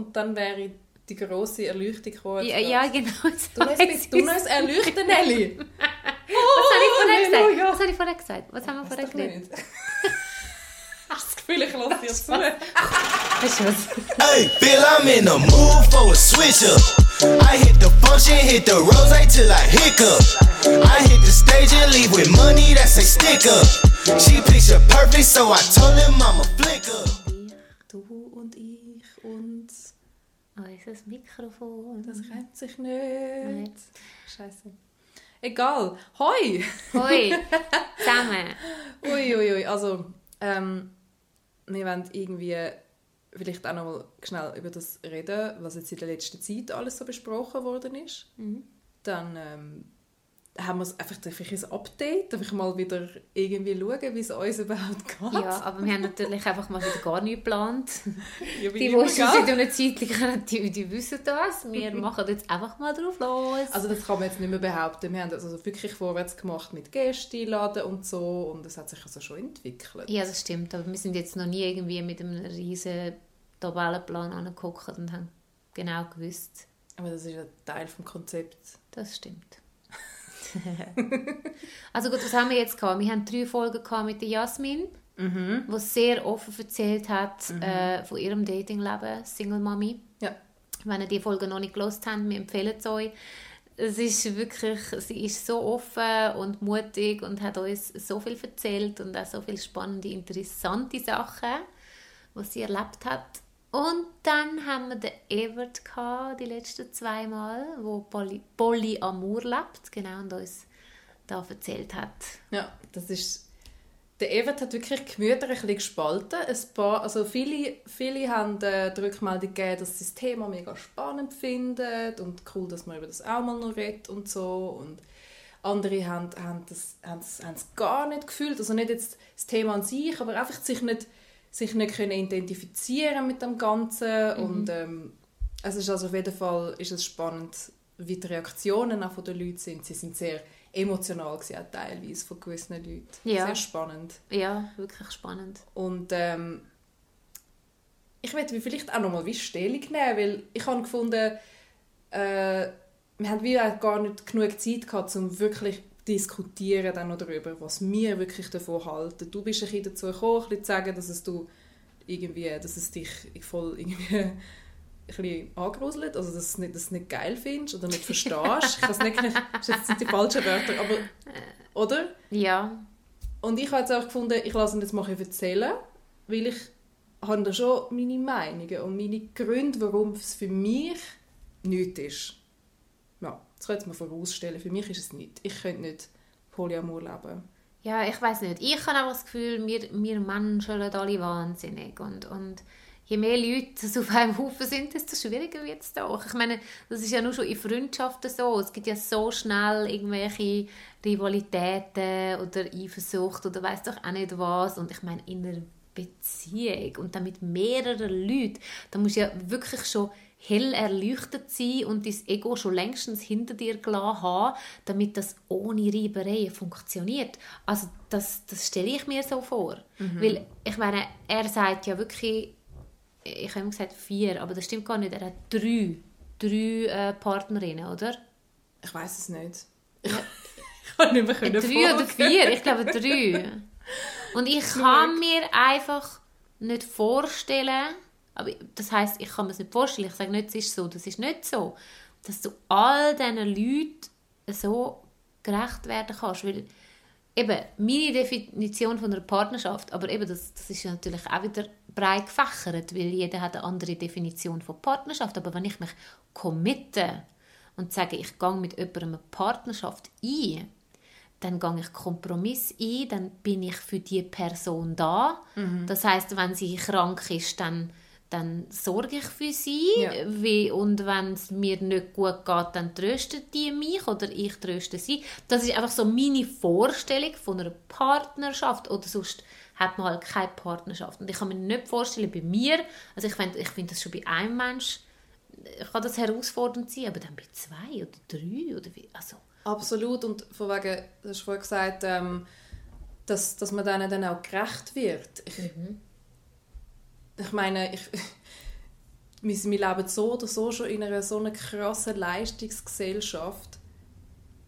und dann wäre die grosse Erleuchtung gekommen. Ja, ja genau. Du hast du ein Erleuchten, Nelly. Was habe ich gesagt? Was habe ich vorher gesagt? Was haben wir vorher nicht. Hast das Gefühl, ich lasse dir zu? Weißt du was? Hey, feel I'm in the mood for a switch up. I hit the function, hit the rose till I hiccup. I hit the stage and leave with money that's a stick up. She picture perfect, so I told him I'm a flicker. Unser Mikrofon. das reimt sich Nein. nicht. Scheiße. Egal. Hoi! Hoi, zusammen. Uiuiui, ui. also ähm, wir wollen irgendwie vielleicht auch noch mal schnell über das reden, was jetzt in der letzten Zeit alles so besprochen worden ist. Dann ähm, haben wir einfach vielleicht ein Update, einfach mal wieder irgendwie schauen, wie es uns überhaupt geht. Ja, aber wir haben natürlich einfach mal wieder gar nichts geplant. Ja, Die, die schon seit einer Zeit kennen, die, die wissen das. Wir machen jetzt einfach mal drauf los. Also das kann man jetzt nicht mehr behaupten. Wir haben das also wirklich vorwärts gemacht mit Gäste einladen und so und es hat sich also schon entwickelt. ja, das stimmt. Aber wir sind jetzt noch nie irgendwie mit einem riesen Tabellenplan angeguckt und haben genau gewusst, Aber das ist ein Teil vom Konzept. das stimmt. also gut, was haben wir jetzt gehabt? Wir haben drei Folgen gehabt mit der Jasmin, Mhm. die sehr offen erzählt hat äh, von ihrem Datingleben, Single Mami. Ja. Wenn ihr die Folge noch nicht gelost habt, wir empfehlen es euch. Es ist wirklich, sie ist so offen und mutig und hat uns so viel erzählt und auch so viele spannende, interessante Sachen, was sie erlebt hat. Und dann haben wir den Evert gehabt, die letzten zwei Mal, wo Poly Polyamor lebt, genau, und uns da erzählt hat. Ja, das ist... Der Evert hat wirklich die Gemüter ein bisschen gespalten. Ein paar, also viele, viele haben äh, die Rückmeldung gegeben, dass sie das Thema mega spannend finden und cool, dass man über das auch mal noch redet und so. Und andere haben, haben, das, haben, es, haben es gar nicht gefühlt. Also nicht jetzt das Thema an sich, aber einfach sich nicht, sich nicht können identifizieren mit dem Ganzen. Und ähm, es ist also auf jeden Fall ist es spannend, wie die Reaktionen auch von den Leuten sind. Sie sind sehr emotional gewesen, auch teilweise von gewissen Leuten. Ja. Sehr spannend. Ja, wirklich spannend. Und ähm, ich möchte vielleicht auch nochmal wie Stellung nehmen, weil ich habe gefunden, äh, wir haben wie gar nicht genug Zeit gehabt, um wirklich diskutieren dann noch darüber, was wir wirklich davon halten. Du bist ein bisschen dazu gekommen, ein bisschen zu sagen, dass es du irgendwie, dass es dich voll irgendwie ein angruselt, also dass du es nicht, geil findest oder nicht verstehst. ich weiß nicht, das sind die falschen Wörter, aber oder? Ja, Und ich habe jetzt auch gefunden, ich lasse ihn jetzt mal erzählen, weil ich habe da schon meine Meinungen und meine Gründe, warum es für mich nichts ist. Das jetzt mal vorausstellen. Für mich ist es nicht. Ich könnte nicht Polyamor leben. Ja, ich weiß nicht. Ich habe einfach das Gefühl, wir, wir Menschen alle wahnsinnig. Und, und je mehr Leute es auf einem Haufen sind, desto schwieriger wird es doch. Ich meine, das ist ja nur schon in Freundschaften so. Es gibt ja so schnell irgendwelche Rivalitäten oder Eifersucht oder weiß doch auch nicht was. Und ich meine, in einer Beziehung und dann mit mehreren Leuten, da musst du ja wirklich schon hell erleuchtet sein und dein Ego schon längstens hinter dir gelassen haben, damit das ohne Reibereien funktioniert. Also das, das stelle ich mir so vor. Weil, ich meine, er sagt ja wirklich, ich habe immer gesagt vier, aber das stimmt gar nicht, er hat drei, drei äh, Partnerinnen, oder? Ich weiß es nicht. Ich, ich kann nicht mehr können Drei oder folgen. vier? Ich glaube drei. Und ich kann mir einfach nicht vorstellen, aber das heißt, ich kann mir es nicht vorstellen, ich sage nicht, es ist so, das ist nicht so, dass du all diesen Leuten so gerecht werden kannst, weil eben meine Definition von einer Partnerschaft, aber eben das, das ist natürlich auch wieder breit gefächert, weil jeder hat eine andere Definition von Partnerschaft, aber wenn ich mich committe und sage, ich gehe mit jemandem eine Partnerschaft ein, dann gehe ich Kompromiss ein, dann bin ich für die Person da. Das heißt, wenn sie krank ist, dann, dann sorge ich für sie. Ja. Wie, und wenn es mir nicht gut geht, dann tröstet die mich oder ich tröste sie. Das ist einfach so meine Vorstellung von einer Partnerschaft. Oder sonst hat man halt keine Partnerschaft. Und ich kann mir nicht vorstellen, bei mir, also ich finde ich find das schon bei einem Mensch, kann das herausfordernd sein, aber dann bei zwei oder drei oder wie, also Absolut. Und von wegen, du hast vorhin gesagt, ähm, dass, dass man denen dann auch gerecht wird. Ich, ich meine, ich, wir, leben so oder so schon in einer so einer krassen Leistungsgesellschaft.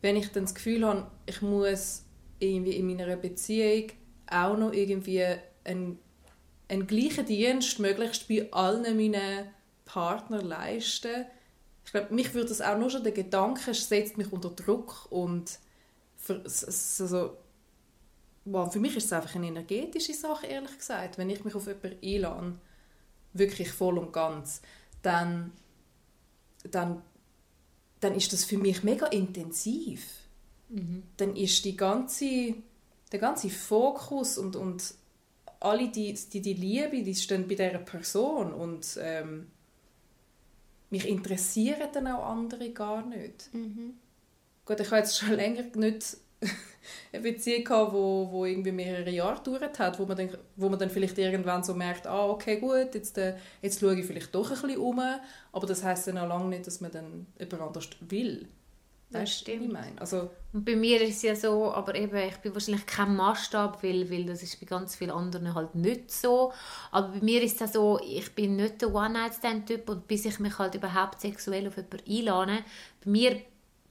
Wenn ich dann das Gefühl habe, ich muss irgendwie in meiner Beziehung auch noch irgendwie einen, einen gleichen Dienst möglichst bei allen meinen Partnern leisten. Ich glaube, mich würde das auch nur schon der Gedanke setzt mich unter Druck und für, also, wow, für mich ist es einfach eine energetische Sache, ehrlich gesagt. Wenn ich mich auf jemanden einlade, wirklich voll und ganz, dann, dann, dann ist das für mich mega intensiv. Mhm. Dann ist die ganze, der ganze Fokus und, und alle die, die, die Liebe, die stehen bei dieser Person und ähm, mich interessieren dann auch andere gar nicht. Mhm. Gut, ich habe jetzt schon länger nicht eine Beziehung gehabt, wo, wo irgendwie mehrere Jahre gedauert hat, wo man, dann, wo man dann vielleicht irgendwann so merkt, ah, okay, gut, jetzt, äh, jetzt schaue ich vielleicht doch ein bisschen um, aber das heisst dann auch lange nicht, dass man dann jemand anders will. Das stimmt. Ich meine? Also, und bei mir ist es ja so, aber eben, ich bin wahrscheinlich kein Maßstab, weil, weil das ist bei ganz vielen anderen halt nicht so. Aber bei mir ist es so, ich bin nicht der One-Night-Stand-Typ und bis ich mich halt überhaupt sexuell auf jemanden einlade, bei mir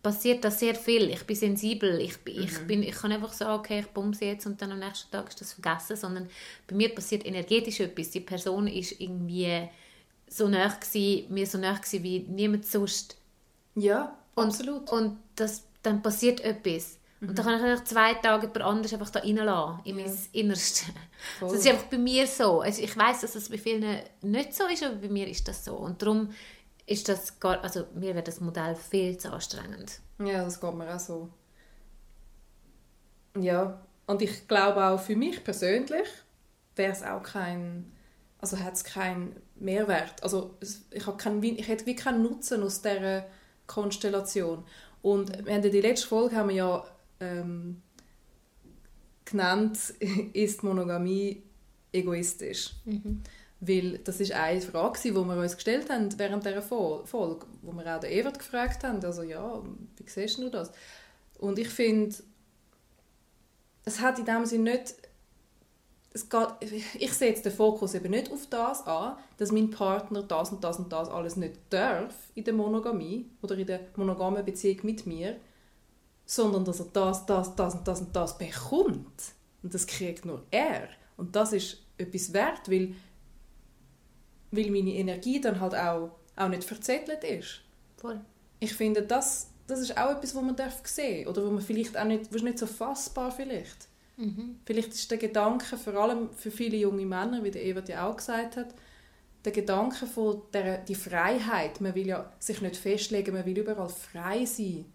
passiert das sehr viel. Ich bin sensibel. Ich, ich, mhm. bin, ich kann einfach sagen, okay, ich bumse jetzt und dann am nächsten Tag ist das vergessen, sondern bei mir passiert energetisch etwas. Die Person ist irgendwie so nah gewesen, mir so nah gewesen wie niemand sonst. Ja, und, absolut. Und das, dann passiert etwas. Mhm. Und dann kann ich einfach zwei Tage jemand anderes einfach da reinlassen, in ja. mein Innerste. Das ist einfach bei mir so. Also ich weiß, dass es das bei vielen nicht so ist, aber bei mir ist das so. Und darum ist das gar, also mir wäre das Modell viel zu anstrengend. Ja, das geht mir auch so. Ja, und ich glaube auch für mich persönlich wäre es auch kein, also hat es keinen Mehrwert. Also ich, habe keinen, ich hätte wie keinen Nutzen aus dieser Konstellation. Und wir haben die letzte Folge haben wir ja ähm, genannt, ist Monogamie egoistisch? Mhm. Weil das ist eine Frage, die wir uns gestellt haben während dieser Folge, wo wir auch den Evert gefragt haben, also ja, wie siehst du das? Und ich finde, es hat in dem Sinne nicht, es geht, ich setze den Fokus eben nicht auf das an, dass mein Partner das und das und das alles nicht darf in der Monogamie oder in der monogamen Beziehung mit mir, sondern dass er das, das, das und das und das bekommt. Und das kriegt nur er. Und das ist etwas wert, weil weil meine Energie dann halt auch, auch nicht verzettelt ist. Voll. Ich finde, das, das ist auch etwas, was man darf sehen oder wo man vielleicht auch nicht, was nicht so fassbar vielleicht. Mhm. Vielleicht ist der Gedanke, vor allem für viele junge Männer, wie der Eva ja auch gesagt hat, der Gedanke von der die Freiheit, man will ja sich nicht festlegen, man will überall frei sein.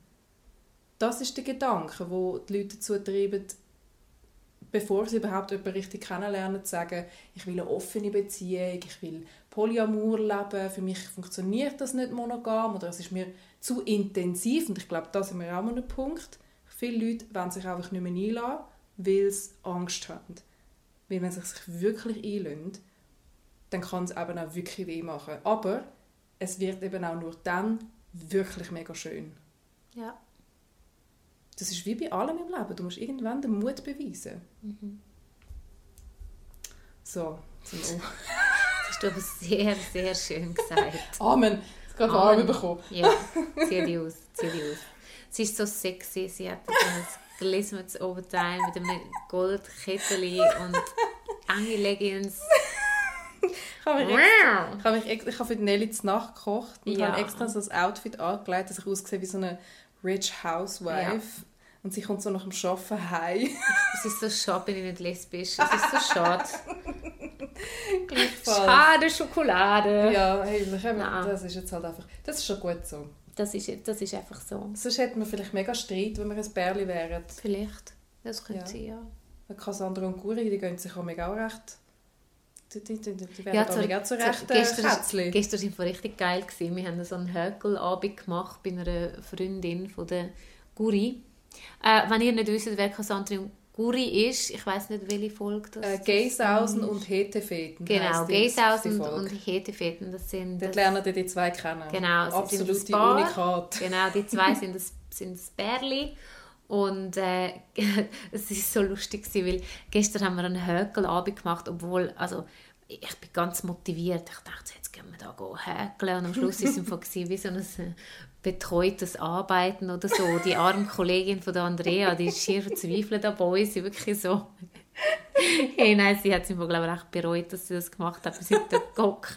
Das ist der Gedanke, wo die Leute dazu treiben, bevor sie überhaupt jemanden richtig kennenlernen, zu sagen, ich will eine offene Beziehung, ich will Polyamor leben, für mich funktioniert das nicht monogam oder es ist mir zu intensiv und ich glaube, da sind wir auch einem Punkt. Viele Leute wollen sich einfach nicht mehr einladen, weil sie Angst haben. Weil wenn sie sich wirklich einlassen, dann kann es eben auch wirklich weh machen. Aber es wird eben auch nur dann wirklich mega schön. Ja. Das ist wie bei allem im Leben. Du musst irgendwann den Mut beweisen. Mhm. So, zum O. hast du aber sehr, sehr schön gesagt. Amen. Jetzt gerade Arme bekommen. Ja, zieh die aus, zieh die aus. Sie ist so sexy, sie hat ein glitzerndes Oberteil mit einem Goldkettchen und enge Leggings. Ich habe, extra, ich, habe mich, ich habe für Nelly zur Nacht gekocht und ja. habe extra so ein Outfit angelegt, dass ich aussehe wie so eine Rich Housewife. Ja. Und sie kommt so nach dem Arbeiten heim. es ist so schade, bin ich nicht lesbisch. Es ist so schade. Schade Schokolade. Ja, hey, das ist jetzt halt einfach, das ist schon gut so. Das ist, das ist einfach so. Sonst hätten wir vielleicht mega Streit, wenn wir ein Bärli wären. Vielleicht, das könnte ja. sein, ja. Cassandra und Guri, die gehen sich auch mega recht die, die, die, die werden ja, zu, zu recht gestern, Kätzchen. Gestern war es richtig geil. Gewesen. Wir haben so einen Höckelabend gemacht bei einer Freundin von der Guri. Äh, wenn ihr nicht wisst, wer Cassandra und Guri ist, ich weiß nicht, welche Folge das äh, Geisausen und Hetefeten. Genau, Geisausen und Hetefeten, das sind... Dort lernen ihr die zwei kennen. Genau. Absolute Unikat. Genau, die zwei sind das, sind das Bärli. Und äh, es ist so lustig, weil gestern haben wir einen Hökelabend gemacht, obwohl, also ich bin ganz motiviert. Ich dachte, jetzt gehen wir da häkeln. Und am Schluss war es wie so ein betreutes Arbeiten oder so. Die arme Kollegin von der Andrea, die ist hier verzweifelt an uns. Sie wirklich so... hey, nein, sie hat es glaube ich, echt bereut, dass sie das gemacht hat. Wir sind da gehockt.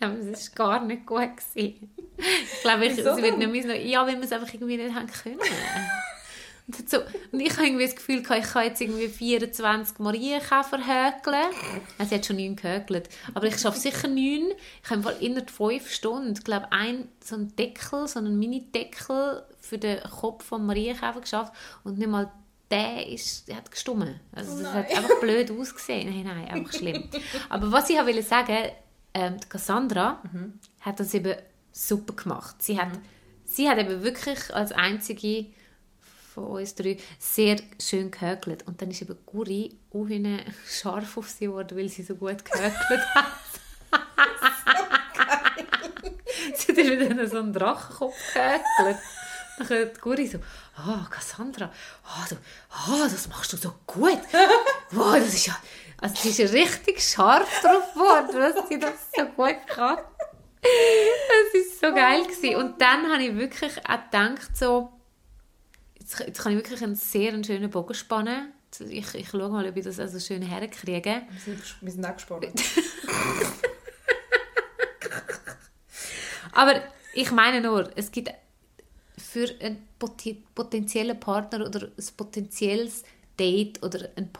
Aber es war gar nicht gut. Gewesen. Ich glaube, ich, sie wird nicht mehr ja, weil wir es einfach irgendwie nicht haben können. So, und ich habe irgendwie das Gefühl, ich kann jetzt irgendwie 24 Marienkäfer häkeln. Also, sie hat schon neun gehäkelt. Aber ich schaffe sicher neun. Ich habe innerhalb fünf Stunden, ich glaube, ein, so einen Deckel, so einen Mini-Deckel für den Kopf von Marienkäfer geschafft. Und nicht mal der, ist, der hat gestummen. Also, das oh hat einfach blöd ausgesehen. Nein, nein, einfach schlimm. Aber was ich wollte sagen, ähm, Cassandra mhm. hat das eben super gemacht. Sie hat, mhm. sie hat eben wirklich als einzige von uns drei sehr schön gehökelt. Und dann ist eben Guri auch scharf auf sie geworden, weil sie so gut gehökelt hat. sie hat wieder so einen Drachenkopf gehökelt. Dann kommt Guri so, oh, Cassandra, oh, du, oh, das machst du so gut. Wow, das ist ja, also sie ist richtig scharf drauf geworden, dass sie das so gut kann. Das war so geil. Und dann habe ich wirklich auch gedacht, so, jetzt, jetzt kann ich wirklich einen sehr schönen Bogen spannen. Ich, ich schaue mal, ob ich das also schön herkriege. Wir sind, wir sind auch gespannt. Aber ich meine nur, es gibt für einen potenziellen Partner oder ein potenzielles Date oder ein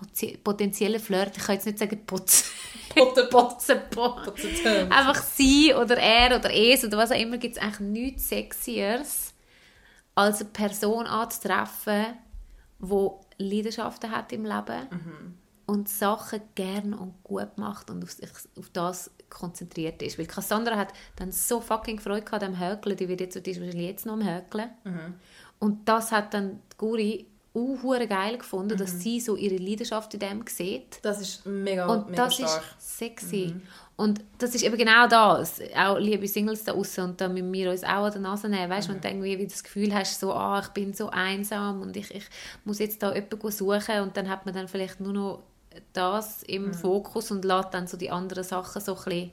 potenzieller Flirt, ich kann jetzt nicht sagen Putz, Potten, Potzen, Potzen, einfach sie oder er oder es oder was auch immer, gibt es eigentlich nichts Sexieres, als eine Person anzutreffen, die Leidenschaften hat im Leben mhm. und Sachen gern und gut macht und auf, sich, auf das konzentriert ist. Weil Cassandra hat dann so fucking Freude gehabt am Hökeln, die wird jetzt, die ist wahrscheinlich jetzt noch am Hökeln. Mhm. Und das hat dann Guri auch geil gefunden, mhm. dass sie so ihre Leidenschaft in dem sieht. Das ist mega, und mega das stark. ist sexy. Mhm. Und das ist eben genau das. Auch liebe Singles da außen und da müssen wir uns auch an der Nase nehmen. Weißt, mhm. wenn du irgendwie wie das Gefühl hast, so, ah, ich bin so einsam und ich, ich muss jetzt da jemanden suchen und dann hat man dann vielleicht nur noch das im mhm. Fokus und lässt dann so die anderen Sachen so ein bisschen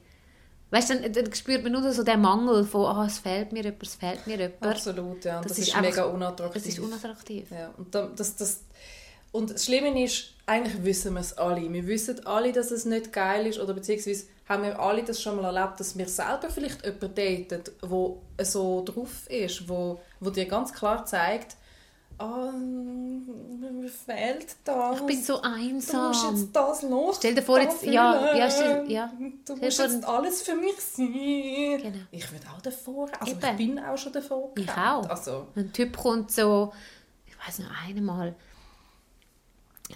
Weißt du, dann, dann, spürt man nur so den Mangel von, oh, es fehlt mir jemand, es fehlt mir jemand. Absolut, ja. Und das, das ist, ist mega unattraktiv. Das ist unattraktiv. Ja. Und, das, das, und das Schlimme ist, eigentlich wissen wir es alle. Wir wissen alle, dass es nicht geil ist oder beziehungsweise haben wir alle das schon mal erlebt, dass wir selber vielleicht jemanden daten, der so drauf ist, wo, wo dir ganz klar zeigt, oh, mir fehlt das. Ich bin so einsam. Du musst jetzt das los. Stell dir vor, jetzt, ja, ja, stell, ja. Du musst jetzt alles für mich sein. Genau. Ich würde auch davor, also Eben. ich bin auch schon davor. Ich auch. Also. Ein Typ kommt so, ich weiß noch einmal,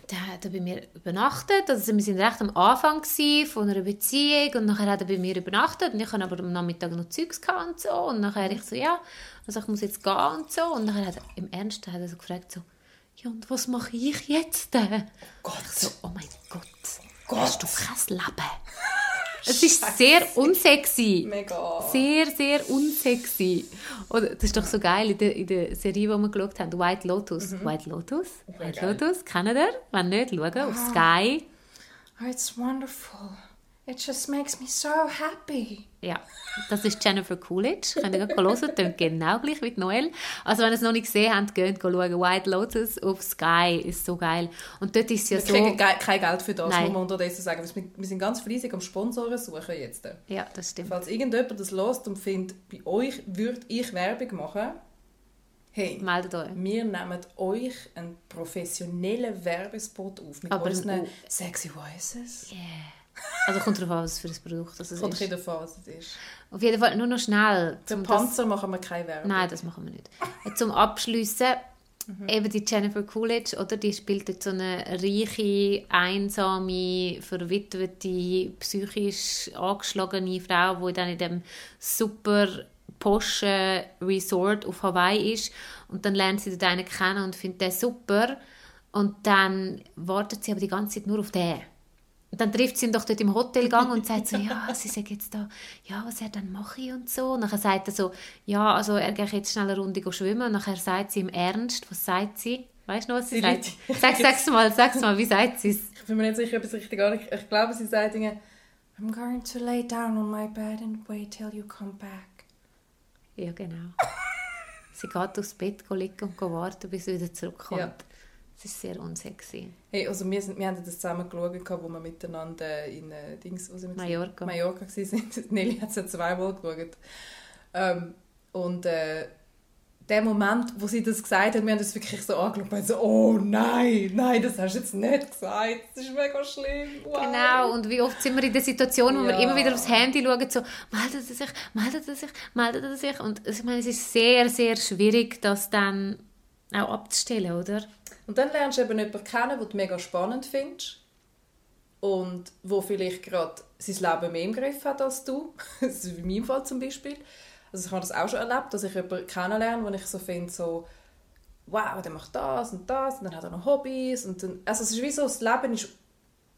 der hat bei mir übernachtet. Also wir sind recht am Anfang von einer Beziehung und nachher hat er bei mir übernachtet und ich hatte aber am Nachmittag noch Zeugs und so und nachher ich so, ja, also ich muss jetzt gehen und so und nachher hat er, im Ernst hat er so gefragt so, ja und was mache ich jetzt? Oh Gott. Ich so, oh mein Gott, Gott. hast du kein Leben? Es ist sehr unsexy. Mega. Sehr, sehr unsexy. Und das ist doch so geil in der, in der Serie, die wir geschaut haben, White Lotus. Mhm. White Lotus? White geil. Lotus, kennen ihr? Wenn nicht, schauen, auf ah. Sky. Oh, it's wonderful. It just makes me so happy. Ja, das ist Jennifer Coolidge. Könnt ihr hören, klingt genau gleich wie Noel. Also wenn ihr es noch nicht gesehen habt, geht schauen. White Lotus auf Sky ist so geil. Und dort ist ja wir so... Wir kriegen kein Geld für das, Nein. muss man unterdessen sagen. Wir sind ganz fleissig am Sponsoren suchen jetzt. Ja, das stimmt. Falls irgendjemand das lost und findet, bei euch würde ich Werbung machen, hey, meldet euch. Wir nehmen euch einen professionellen Werbespot auf mit Aber unseren sexy voices. Yeah. Also kommt darauf an, was für ein Produkt das ist. Kommt darauf an, was es ist. Auf jeden Fall, nur noch schnell. Für Panzer das... machen wir keine Werbung. Nein, das machen wir nicht. Zum Abschließen, mhm. eben die Jennifer Coolidge, oder? Die spielt jetzt so eine reiche, einsame, verwitwete, psychisch angeschlagene Frau, die dann in dem super posche Resort auf Hawaii ist. Und dann lernt sie dort einen kennen und findet den super. Und dann wartet sie aber die ganze Zeit nur auf den. Und dann trifft sie ihn doch dort im Hotelgang und sagt so, ja, sie sagt jetzt da, ja, was er dann mache und so. Und dann sagt er so, ja, also er geht jetzt schnell eine Runde schwimmen. Und nachher sagt sie im Ernst, was sagt sie? Weißt du noch, was sie, sie sagt? Sag, sag's mal, sag's mal, wie sagt sie es? Ich bin mir nicht sicher, ob es richtig ist. Ich glaube, sie sagt Dinge, I'm going to lay down on my bed and wait till you come back. Ja, genau. sie geht aufs Bett liegen und warten, bis sie wieder zurückkommt. Ja. Das ist sehr unsexy. Hey, also wir, sind, wir haben das zusammen geschaut, wo wir miteinander in äh, Dings, wo sind wir Mallorca. Mallorca waren. Nelly hat es ja zweimal geschaut. Ähm, und äh, der Moment, wo sie das gesagt hat, wir haben das wirklich so angeschaut und so, oh nein, nein, das hast du jetzt nicht gesagt, das ist mega schlimm. Wow. Genau, und wie oft sind wir in der Situation, wo wir Ja. immer wieder aufs Handy schauen, so, meldet er sich, meldet er sich, meldet er sich. Und ich meine, es ist sehr, sehr schwierig, das dann auch abzustellen, oder? Und dann lernst du eben jemanden kennen, den du mega spannend findest und wo vielleicht gerade sein Leben mehr im Griff hat als du. Das ist in meinem Fall zum Beispiel. Also ich habe das auch schon erlebt, dass ich jemanden kennenlerne, wo ich so finde, so wow, der macht das und das und dann hat er noch Hobbys und dann, also es ist wie so, das Leben ist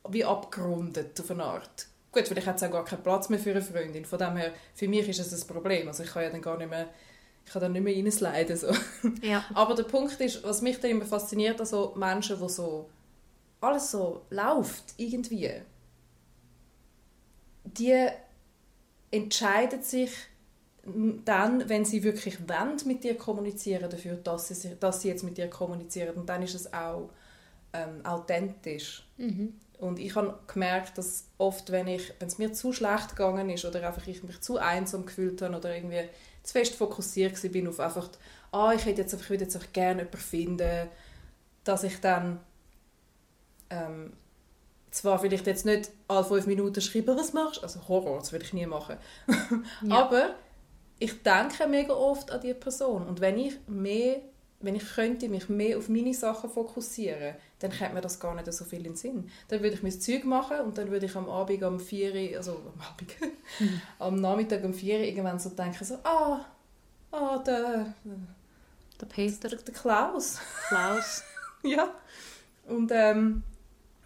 wie abgerundet auf eine Art. Gut, vielleicht hat es auch gar keinen Platz mehr für eine Freundin, von dem her, für mich ist es ein Problem, also ich kann ja dann gar nicht mehr, ich kann dann nicht mehr reinsliden, so. Ja. Aber der Punkt ist, was mich dann immer fasziniert, also Menschen, wo so alles so läuft, irgendwie, die entscheiden sich dann, wenn sie wirklich wollen, mit dir kommunizieren, dafür, dass sie, dass sie jetzt mit dir kommunizieren. Und dann ist es auch ähm, authentisch. Und ich habe gemerkt, dass oft, wenn, ich, wenn es mir zu schlecht gegangen ist oder einfach ich mich zu einsam gefühlt habe oder irgendwie zu fest fokussiert war bin auf einfach, ah, ich hätte jetzt einfach, ich würde jetzt gerne jemanden finden, dass ich dann ähm, zwar vielleicht jetzt nicht alle fünf Minuten schreibe, was machst? Also Horror, das würde ich nie machen. Aber ich denke mega oft an die Person. Und wenn ich mehr, wenn ich könnte mich mehr auf meine Sachen fokussieren, dann käme mir das gar nicht so viel in den Sinn. Dann würde ich mein Zeug machen und dann würde ich am Abend um 4 Uhr, also am Abend, am Nachmittag um 4 Uhr irgendwann so denken, so, ah, ah, der, Der Peter, der, der Klaus. Klaus. Ja. Und ähm,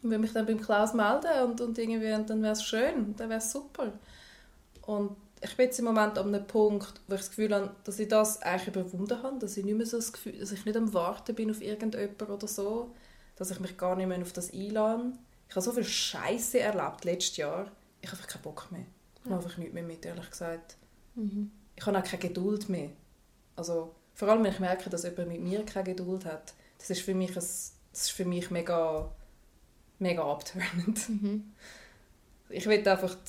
ich will mich dann beim Klaus melden und, und irgendwie, und dann wäre es schön, dann wäre es super. Und ich bin jetzt im Moment an einem Punkt, wo ich das Gefühl habe, dass ich das eigentlich überwunden habe, dass ich nicht mehr so das Gefühl, dass ich nicht am Warten bin auf irgendjemanden oder so, dass ich mich gar nicht mehr auf das einlade. Ich habe so viel Scheiße erlebt letztes Jahr. Ich habe einfach keinen Bock mehr. Ich habe einfach nichts mehr mit, ehrlich gesagt. Ich habe auch keine Geduld mehr. Also, vor allem, wenn ich merke, dass jemand mit mir keine Geduld hat, das ist für mich, ein, das ist für mich mega, mega abturnend. Ich will einfach d-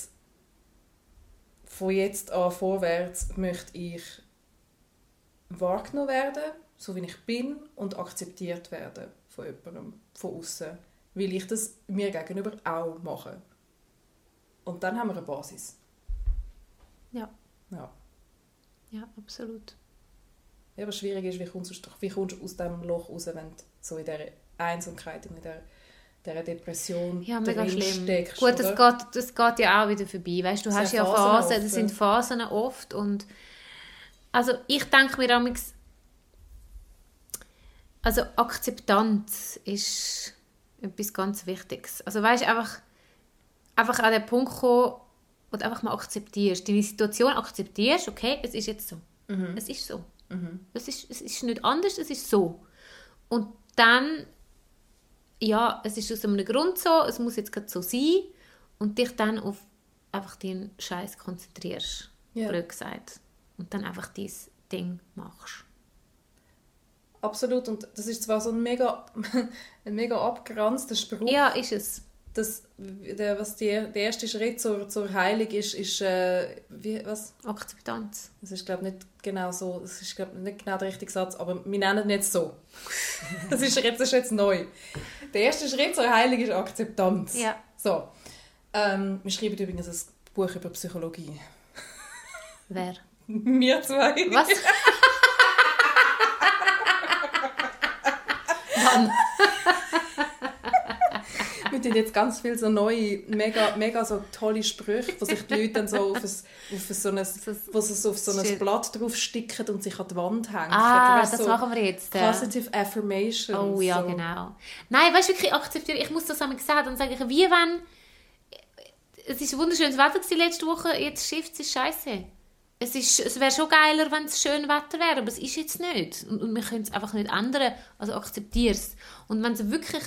von jetzt an vorwärts möchte ich wahrgenommen werden, so wie ich bin, und akzeptiert werden von jemandem, von außen, weil ich das mir gegenüber auch mache. Und dann haben wir eine Basis. Ja. Ja. Ja, absolut. Ja, aber schwierig ist, wie kommst, du, wie kommst du aus diesem Loch raus, wenn du so in dieser Einsamkeit, in dieser, dieser Depression Ja, mega schlimm. steckst. Gut, das geht, das geht ja auch wieder vorbei. Weißt, du hast ja Phasen oft, das sind. Phasen oft und also ich denke mir amigs also Akzeptanz ist etwas ganz Wichtiges. Also weißt einfach einfach an den Punkt kommen, wo du einfach mal akzeptierst, deine Situation akzeptierst, okay, es ist jetzt so. Mhm. Es ist so. Es, ist, es ist nicht anders, es ist so. Und dann, ja, es ist aus einem Grund so, es muss jetzt gerade so sein und dich dann auf einfach deinen Scheiß konzentrierst, Ja. blöd gesagt. Und dann einfach dein Ding machst. Absolut. Und das ist zwar so ein mega, ein mega abgeranzter Spruch. Ja, ist es. Das, der, was die, der erste Schritt zur, zur Heilung ist, ist äh, wie, was? Akzeptanz. Das ist glaube nicht genau so, das ist glaube nicht genau der richtige Satz, aber wir nennen ihn jetzt so. das ist jetzt, das ist jetzt neu. Der erste Schritt zur Heilung ist Akzeptanz. Ja. So. Ähm, wir schreiben übrigens ein Buch über Psychologie. Wer? Wir zwei. Was? Wann? Wir tun jetzt ganz viel so neue, mega, mega so tolle Sprüche, wo sich die Leute dann so auf, ein, auf so ein, wo sie so auf so ein. Blatt draufsticken und sich an die Wand hängen. Ah, das so machen wir jetzt. Positive Affirmations. Oh ja, so. genau. Nein, weißt du, wirklich akzeptieren. Ich muss das einmal gesagt dann sage ich, wie wenn. Es ist wunderschönes Wetter gewesen letzte Woche, jetzt schifft es scheiße. Es, ist, es wäre schon geiler, wenn es schön Wetter wäre, aber es ist jetzt nicht. Und, und wir können es einfach nicht ändern. Also akzeptiere es. Und wenn es wirklich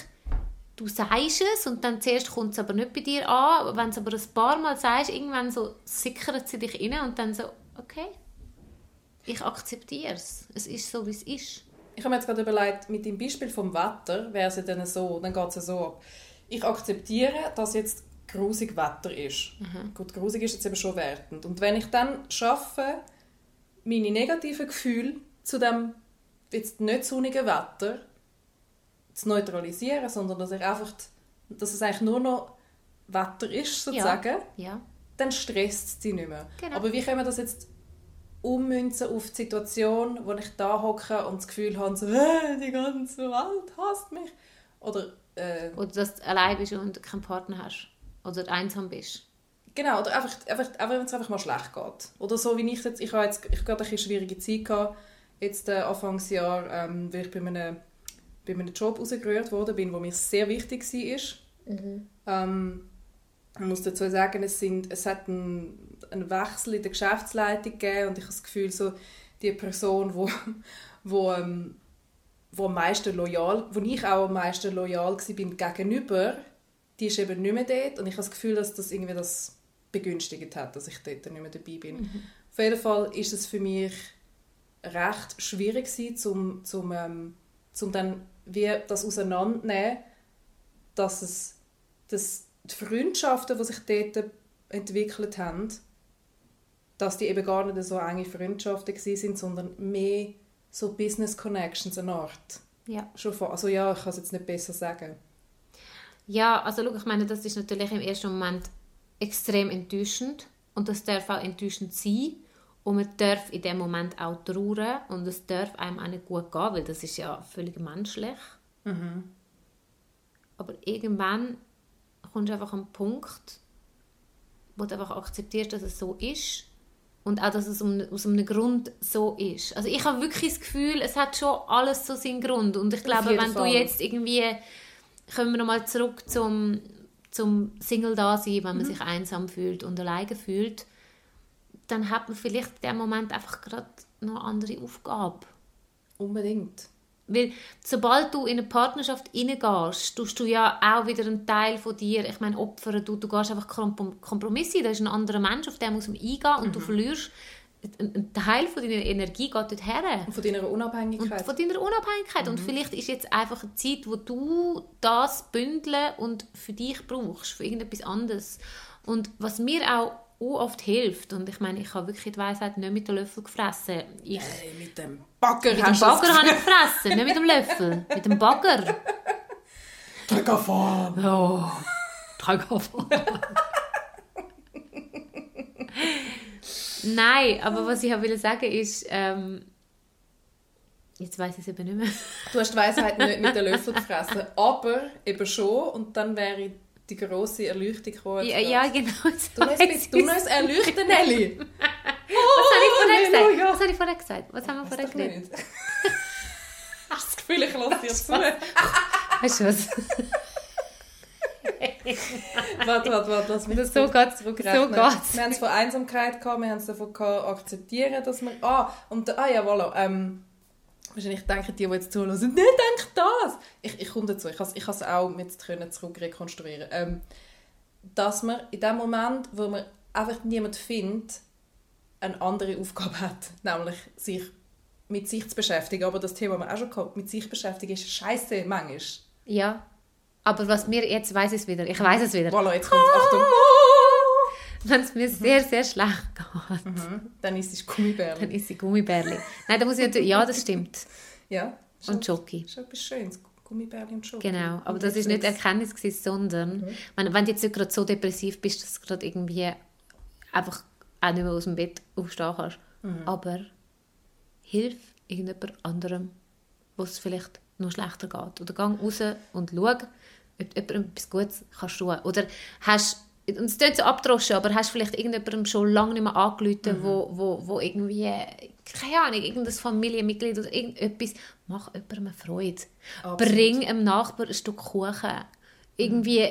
du sagst es und dann zuerst kommt es aber nicht bei dir an. Wenn du es aber ein paar Mal sagst, irgendwann so sickert sie dich rein und dann so, okay, ich akzeptiere es. Es ist so, wie es ist. Ich habe mir jetzt gerade überlegt, mit dem Beispiel vom Wetter wäre es ja dann so, dann geht es ja so ab. Ich akzeptiere, dass jetzt grusig Wetter ist. Gut, grusig ist jetzt eben schon wertend. Und wenn ich dann schaffe, meine negativen Gefühle zu dem jetzt nicht sonnigen Wetter zu neutralisieren, sondern dass ich einfach, dass es eigentlich nur noch Wetter ist, sozusagen, Ja. dann stresst es sie nicht mehr. Genau. Aber wie können wir das jetzt ummünzen auf die Situation, wo ich da hocke und das Gefühl habe, so, äh, die ganze Welt hasst mich? Oder, äh, Oder dass du allein bist und keinen Partner hast. Oder einsam bist. genau, oder einfach, einfach, einfach wenn es einfach mal schlecht geht. Oder so wie ich jetzt, ich habe jetzt ich gerade eine schwierige Zeit gehabt, jetzt äh, Anfangsjahr, ähm, weil ich bei einem, bei einem Job rausgerührt worden bin, wo mir sehr wichtig war. Ähm, ich muss dazu sagen, es, sind, es hat einen, einen Wechsel in der Geschäftsleitung gegeben und ich habe das Gefühl, so die Person, wo, wo, ähm, wo am meisten loyal, wo ich auch am meisten loyal war bin gegenüber, die ist eben nicht mehr dort und ich habe das Gefühl, dass das irgendwie das begünstigt hat, dass ich dort nicht mehr dabei bin. Auf jeden Fall ist es für mich recht schwierig gewesen, zum, zum, ähm, zum dann wie das auseinandernehmen, dass es dass die Freundschaften, die sich dort entwickelt haben, dass die eben gar nicht so enge Freundschaften sind, sondern mehr so Business Connections eine Art. Ja. Schon von, also ja, ich kann es jetzt nicht besser sagen. Ja, also schau, ich meine, das ist natürlich im ersten Moment extrem enttäuschend und das darf auch enttäuschend sein und man darf in dem Moment auch trauern und es darf einem auch nicht gut gehen, weil das ist ja völlig menschlich. Aber irgendwann kommst du einfach an einen Punkt, wo du einfach akzeptierst, dass es so ist und auch, dass es aus einem Grund so ist. Also ich habe wirklich das Gefühl, es hat schon alles so seinen Grund und ich glaube, wenn Fall. du jetzt irgendwie kommen wir nochmal zurück zum, zum Single-Dasein, wenn man sich einsam fühlt und alleine fühlt, dann hat man vielleicht in dem Moment einfach gerade noch eine andere Aufgabe. Unbedingt. Weil sobald du in eine Partnerschaft reingehst, tust du ja auch wieder einen Teil von dir, ich meine, opfern, du, du gehst einfach Komprom- Kompromisse, da ist ein anderer Mensch, auf den muss man eingehen und du verlierst, ein, ein Teil von deiner Energie geht dort her. Und von deiner Und Unabhängigkeit. von deiner Unabhängigkeit. Und vielleicht ist jetzt einfach eine Zeit, wo du das bündeln und für dich brauchst, für irgendetwas anderes. Und was mir auch oft hilft, und ich meine, ich habe wirklich die Weisheit nicht mit dem Löffel gefressen. Ich, Hey, mit dem Bagger mit dem Bagger habe ich gefressen, nicht mit dem Löffel, mit dem Bagger. Drückerform. Oh, Dragafall. Nein, aber was ich will sagen ist, ähm, jetzt weiß ich es eben nicht mehr. Du hast die Weisheit nicht mit dem Löffel gefressen, aber eben schon. Und dann wäre die grosse Erleuchtung gekommen. Ja, ja genau. jetzt Du hast du ein Erleuchten, Nelly. Was habe ich vorher gesagt? Halleluja. Was habe ich vorher gesagt? Was haben wir vorher geredet? nicht. Hast du das Gefühl, ich lasse dir zu? Weißt du was? Warte, warte, warte, lass mich Das so geht's. So geht's. Wir haben es von Einsamkeit gehabt, wir haben es davon gehabt, akzeptieren, dass wir... Ah, und, ah ja, voilà. Ähm, wahrscheinlich denken die, die jetzt zuhören, nicht denk das! Ich, ich komme dazu, ich kann es ich has auch mit können zurück rekonstruieren. Ähm, dass man in dem Moment, wo man einfach niemand findet, eine andere Aufgabe hat, nämlich sich mit sich zu beschäftigen. Aber das Thema, das wir auch schon gehabt mit sich beschäftigen, ist scheiße manchmal. Ja. Aber was mir, jetzt weiß ich es wieder. Ich weiß es wieder. Voilà, jetzt kommt Achtung. Wenn es mir sehr, sehr schlecht geht, Dann ist es Gummibärli. dann ist sie Gummibärli. Nein, da muss ich natürlich, ja, das stimmt. Ja. Und Schoki. Das ist etwas Schönes. Gummibärli und Schoki. Genau, aber Und das ist nicht. Erkenntnis, gewesen, sondern wenn, wenn du jetzt gerade so depressiv bist, dass du gerade irgendwie einfach auch nicht mehr aus dem Bett aufstehen kannst. Aber hilf irgendjemand anderem, wo es vielleicht noch schlechter geht. Oder geh raus und schau, ob jemandem etwas Gutes kannst tun. Oder hast und es klingt so abgedroschen, aber hast vielleicht irgendjemandem schon lange nicht mehr angerufen, wo, wo, wo irgendwie, keine Ahnung, irgendein Familienmitglied oder irgendetwas, mach jemandem Freude. Absolut. Bring einem Nachbar ein Stück Kuchen. Irgendwie,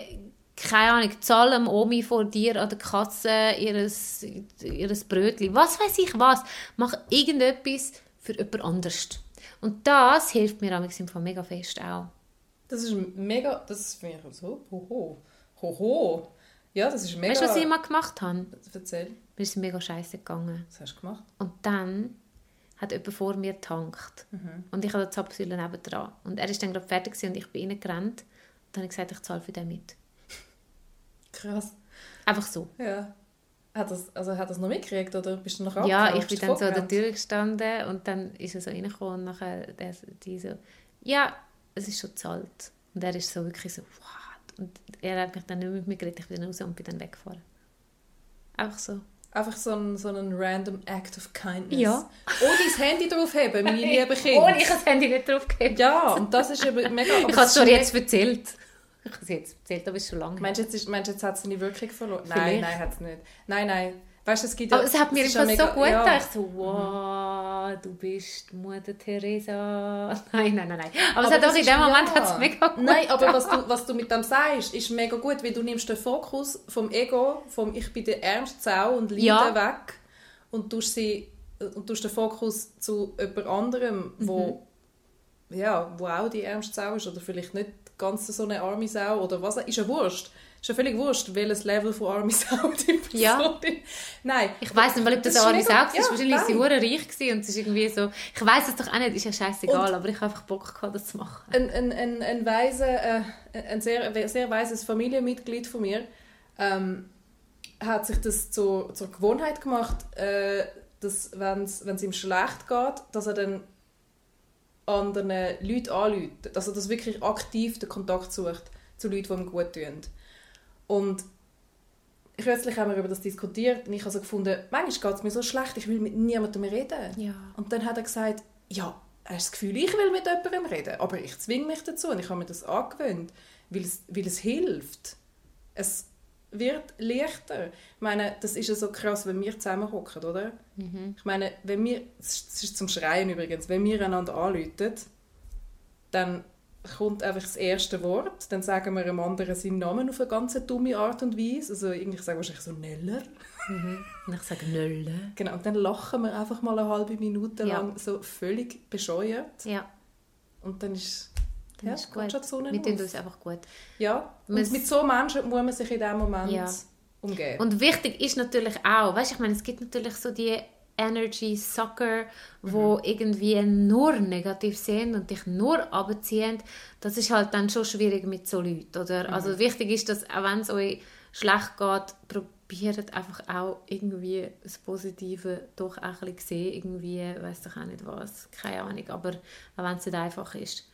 keine Ahnung, zahl dem Omi vor dir an der Katze ihres, ihres Brötchen. Was weiß ich was. Mach irgendetwas für jemand anderes. Und das hilft mir am Fall mega fest auch. Das ist mega, das finde ich so, hoho, hoho. Ja, das ist mega... Weißt du, was ich mal gemacht habe? Erzähl, Mir ist mega scheiße gegangen. was hast du gemacht? Und dann hat jemand vor mir getankt. Und ich hatte die Zapfsäule nebendran. Und er ist dann gerade fertig und ich bin reingerannt. Und dann habe ich gesagt, ich zahle für den mit. Krass. Einfach so. Ja. Hat das, also hat das noch mitgekriegt oder bist du noch Ja, abgehauen? ich bin dann so an der? Tür gestanden und dann ist er so reingekommen und nachher der, die so, ja, es ist schon zahlt. Und er ist so wirklich so, what? Und er hat mich dann nicht mit mir geredet, ich bin dann raus und bin dann weggefahren. Einfach so. Einfach so ein, so ein random act of kindness. Ja. Ohne das Handy draufheben, meine lieben Kinder. Ohne ich das Handy nicht draufgegeben. Ja, und das ist eben mega... ich habe es schon jetzt erzählt. Ich habe es jetzt erzählt, aber es ist schon lange her. Meinst du, jetzt, ist- meinst du, jetzt hat es seine Wirkung verloren? Vielleicht. Nein, nein, hat es nicht. Nein, nein. Weißt du, es gibt ja... Aber es hat mir ja so mega- gut ja. gedacht. Ich so, wow, du bist Mutter Teresa. Nein, nein, nein, nein. Aber, es hat auch in dem Moment ja. hat es mega gut Nein, aber was du, was du mit dem sagst, ist mega gut, weil du nimmst den Fokus vom Ego, vom «Ich bin der ärmste Sau» und «Leiden» Ja. weg und tust, sie, und tust den Fokus zu jemand anderem, wo, Mhm. ja, wo auch die ärmste Sau ist oder vielleicht nicht ganz so eine arme Sau oder was, ist ja wurscht. Ist ja völlig wurscht, welches Level von arme Sau die Person Ja. ist. Nein. Ich weiß nicht, weil ob das, ist eine arme mega- Sau war. ja, Wahrscheinlich war sie reich gewesen und es ist irgendwie so... Ich weiß es doch auch nicht, ist ja scheißegal, aber ich habe einfach Bock gehabt, das zu machen. ein, ein, ein, ein, weise, äh, ein sehr, sehr weises Familienmitglied von mir ähm, hat sich das zur, zur Gewohnheit gemacht, äh, dass wenn es ihm schlecht geht, dass er dann anderen Leuten anruft. Also dass er wirklich aktiv den Kontakt sucht zu Leuten, die ihm gut tun. Und kürzlich haben wir über das diskutiert und ich habe so gefunden, manchmal geht es mir so schlecht, ich will mit niemandem reden. Ja. Und dann hat er gesagt, ja, hast du das Gefühl, ich will mit jemandem reden, aber ich zwinge mich dazu und ich habe mir das angewöhnt, weil es, weil es hilft. Es wird leichter. Ich meine, das ist ja so krass, wenn wir zusammen hocken, oder? Ich meine, wenn wir, das ist zum Schreien übrigens, wenn wir einander anrufen, dann kommt einfach das erste Wort, dann sagen wir einem anderen seinen Namen auf eine ganz dumme Art und Weise, also irgendwie ich sage wahrscheinlich so Neller. Und ich sage Nölle. Genau, und dann lachen wir einfach mal eine halbe Minute Ja. lang so völlig bescheuert. Ja, Und dann ist, dann ja, ist gut. schon die Sonne Wir tun uns einfach gut. Ja, und Wir- mit so Menschen muss man sich in diesem Moment Ja. umgeben. Und wichtig ist natürlich auch, weißt, ich meine, es gibt natürlich so die Energy Sucker, wo Mhm. irgendwie nur negativ sind und dich nur abziehen. Das ist halt dann schon schwierig mit so Leuten, oder? Mhm. Also wichtig ist, dass auch wenn es euch schlecht geht, probiert einfach auch irgendwie das Positive doch auch ein bisschen sehen. Irgendwie, weiß ich auch nicht was, keine Ahnung, aber auch wenn es nicht einfach ist.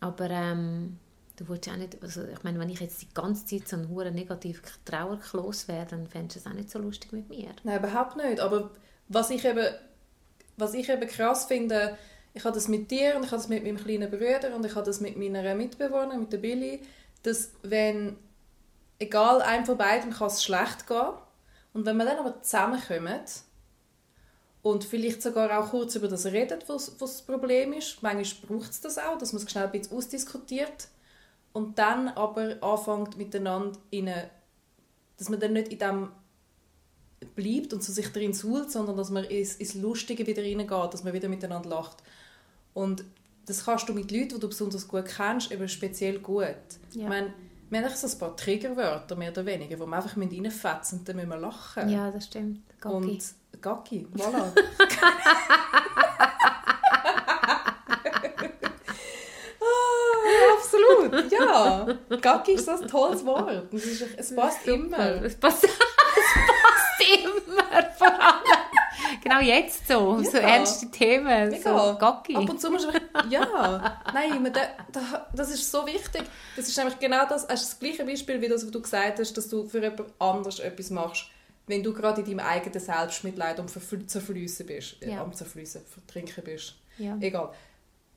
Aber ähm, du willst auch nicht, also ich meine, wenn ich jetzt die ganze Zeit so einen hohen negativen Trauerklos wäre, dann fändest du es auch nicht so lustig mit mir. Nein, überhaupt nicht. Aber was ich eben, was ich eben krass finde, ich habe das mit dir und ich habe das mit meinem kleinen Bruder und ich habe das mit meiner Mitbewohnerin, mit der Billy, dass wenn, egal, einem von beiden kann es schlecht gehen und wenn wir dann aber zusammenkommen und vielleicht sogar auch kurz über das redet, was, was das Problem ist, manchmal braucht es das auch, dass man es schnell ein bisschen ausdiskutiert und dann aber anfängt miteinander in eine, dass man dann nicht in dem bleibt und so sich darin suhlt, sondern dass man ins, ins Lustige wieder reingeht, dass man wieder miteinander lacht. Und das kannst du mit Leuten, die du besonders gut kennst, eben speziell gut. Ja. Ich meine, wir haben so ein paar Triggerwörter, mehr oder weniger, wo wir einfach reinfetzen und dann müssen wir lachen. Ja, das stimmt. Gocki. Und Gacki, voilà. ah, absolut, ja. Gacki ist so ein tolles Wort. Es, ist, es passt immer. Es passt immer, vor allem. Genau jetzt so, so Ja. ernste Themen, Mega. so Gocki. Ab und zu musst du einfach, ja, nein, man, da, da, das ist so wichtig. Das ist nämlich genau das, ist das gleiche Beispiel, wie das, was du gesagt hast, dass du für jemand anderes etwas machst, wenn du gerade in deinem eigenen Selbstmitleid am Zerfliessen bist, äh, Ja. am Zerfliessen, Vertrinken bist, Ja. egal.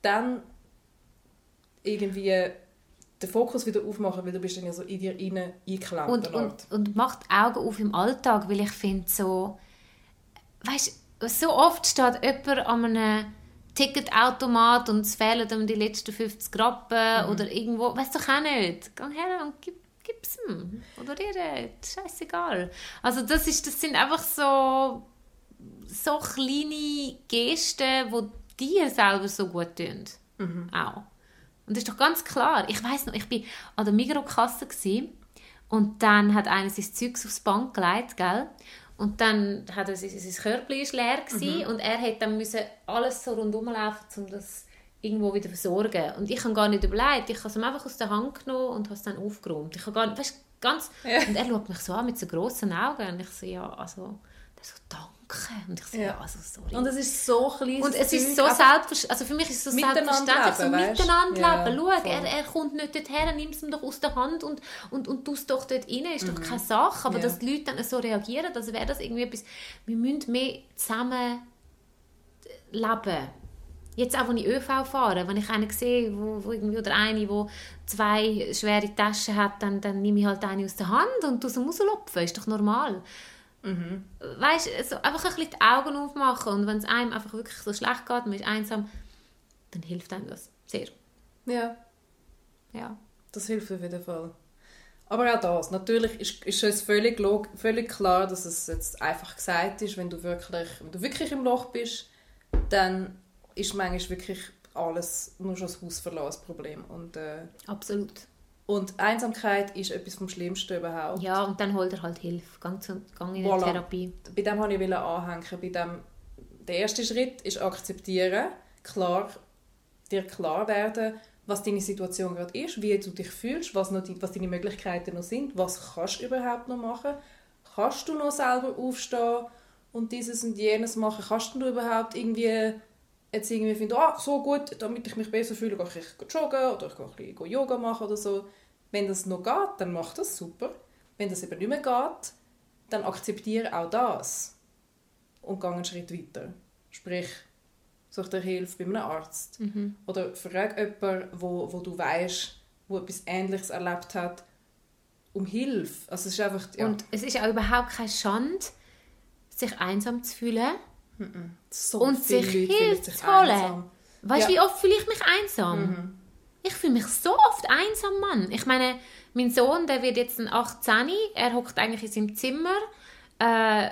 Dann irgendwie den Fokus wieder aufmachen, weil du bist dann ja so in dir rein eingeklemmt. und, und, und macht die Augen auf im Alltag, weil ich finde so, weißt, so oft steht jemand an einem Ticketautomat und es fehlen ihm die letzten 50 Rappen oder irgendwo, weißt doch auch nicht. Geh her und gib, gib's ihm. Oder ihr, scheißegal. Also das, ist, das sind einfach so, so kleine Gesten, die dir selber so gut tun. Auch. Und das ist doch ganz klar. Ich weiß noch, ich bin an der Migros-Kasse und dann hat einer sein Zeug aufs Bank gelegt, gell? Und dann hat er sein, sein Körbchen ist leer gewesen, Mhm. und er hat dann müssen alles so rundherum laufen, um das irgendwo wieder zu versorgen. Und ich habe gar nicht überlegt, ich habe es ihm einfach aus der Hand genommen und habe es dann aufgeräumt. Ich habe gar nicht, weißt, ganz, Ja. und er schaut mich so an mit so grossen Augen und ich so, ja, also, der so, danke. Und ich so, ja, also, sorry. Und es ist so klein. Und es ist so selbstverständlich, also für mich ist es so selbstverständlich, so miteinander Ja, leben. Schau, er, er kommt nicht dorthin, nimm es ihm doch aus der Hand und, und, und tust doch dort rein, ist doch keine Sache. Aber Mhm. Ja. dass die Leute dann so reagieren, als wäre das irgendwie etwas, wir müssen mehr zusammen leben. Jetzt auch, wenn ich ÖV fahre, wenn ich einen sehe, wo, wo irgendwie, oder eine, wo zwei schwere Taschen hat, dann, dann nehme ich halt eine aus der Hand und tue sie rauslupfen. Ist doch normal. Weißt du, also einfach ein bisschen die Augen aufmachen und wenn es einem einfach wirklich so schlecht geht, man ist einsam, dann hilft einem das sehr. Ja, Ja. das hilft auf jeden Fall. Aber auch das, natürlich ist, ist es völlig, log- völlig klar, dass es jetzt einfach gesagt ist, wenn du wirklich, wenn du wirklich im Loch bist, dann ist manchmal wirklich alles, nur schon das Haus verlassen, das Problem. Und, äh, Absolut. Und Einsamkeit ist etwas vom Schlimmsten überhaupt. Ja, und dann holt er halt Hilfe. Gang, zu, gang in eine Voilà. Therapie. bei dem wollte ich anhängen. Bei dem, der erste Schritt ist akzeptieren, klar, dir klar werden, was deine Situation gerade ist, wie du dich fühlst, was, noch die, was deine Möglichkeiten noch sind, was kannst du überhaupt noch machen, kannst du noch selber aufstehen und dieses und jenes machen, kannst du überhaupt irgendwie jetzt irgendwie finden, ah, so gut, damit ich mich besser fühle, gehe ich joggen oder ich gehe ein bisschen Yoga machen oder so. Wenn das noch geht, dann mach das super. Wenn das eben nicht mehr geht, dann akzeptiere auch das und geh einen Schritt weiter. Sprich, such dir Hilfe bei einem Arzt. Oder frag jemanden, wo, wo du weißt, wo etwas Ähnliches erlebt hat, um Hilfe. Also es ist einfach, ja, Und es ist auch überhaupt keine Schande, sich einsam zu fühlen so und sich Hilfe zu holen. einsam. Weißt du, Ja. wie oft fühle ich mich einsam? Ich fühle mich so oft einsam, Mann. Ich meine, mein Sohn, der wird jetzt ein 18, er hockt eigentlich in seinem Zimmer. Äh,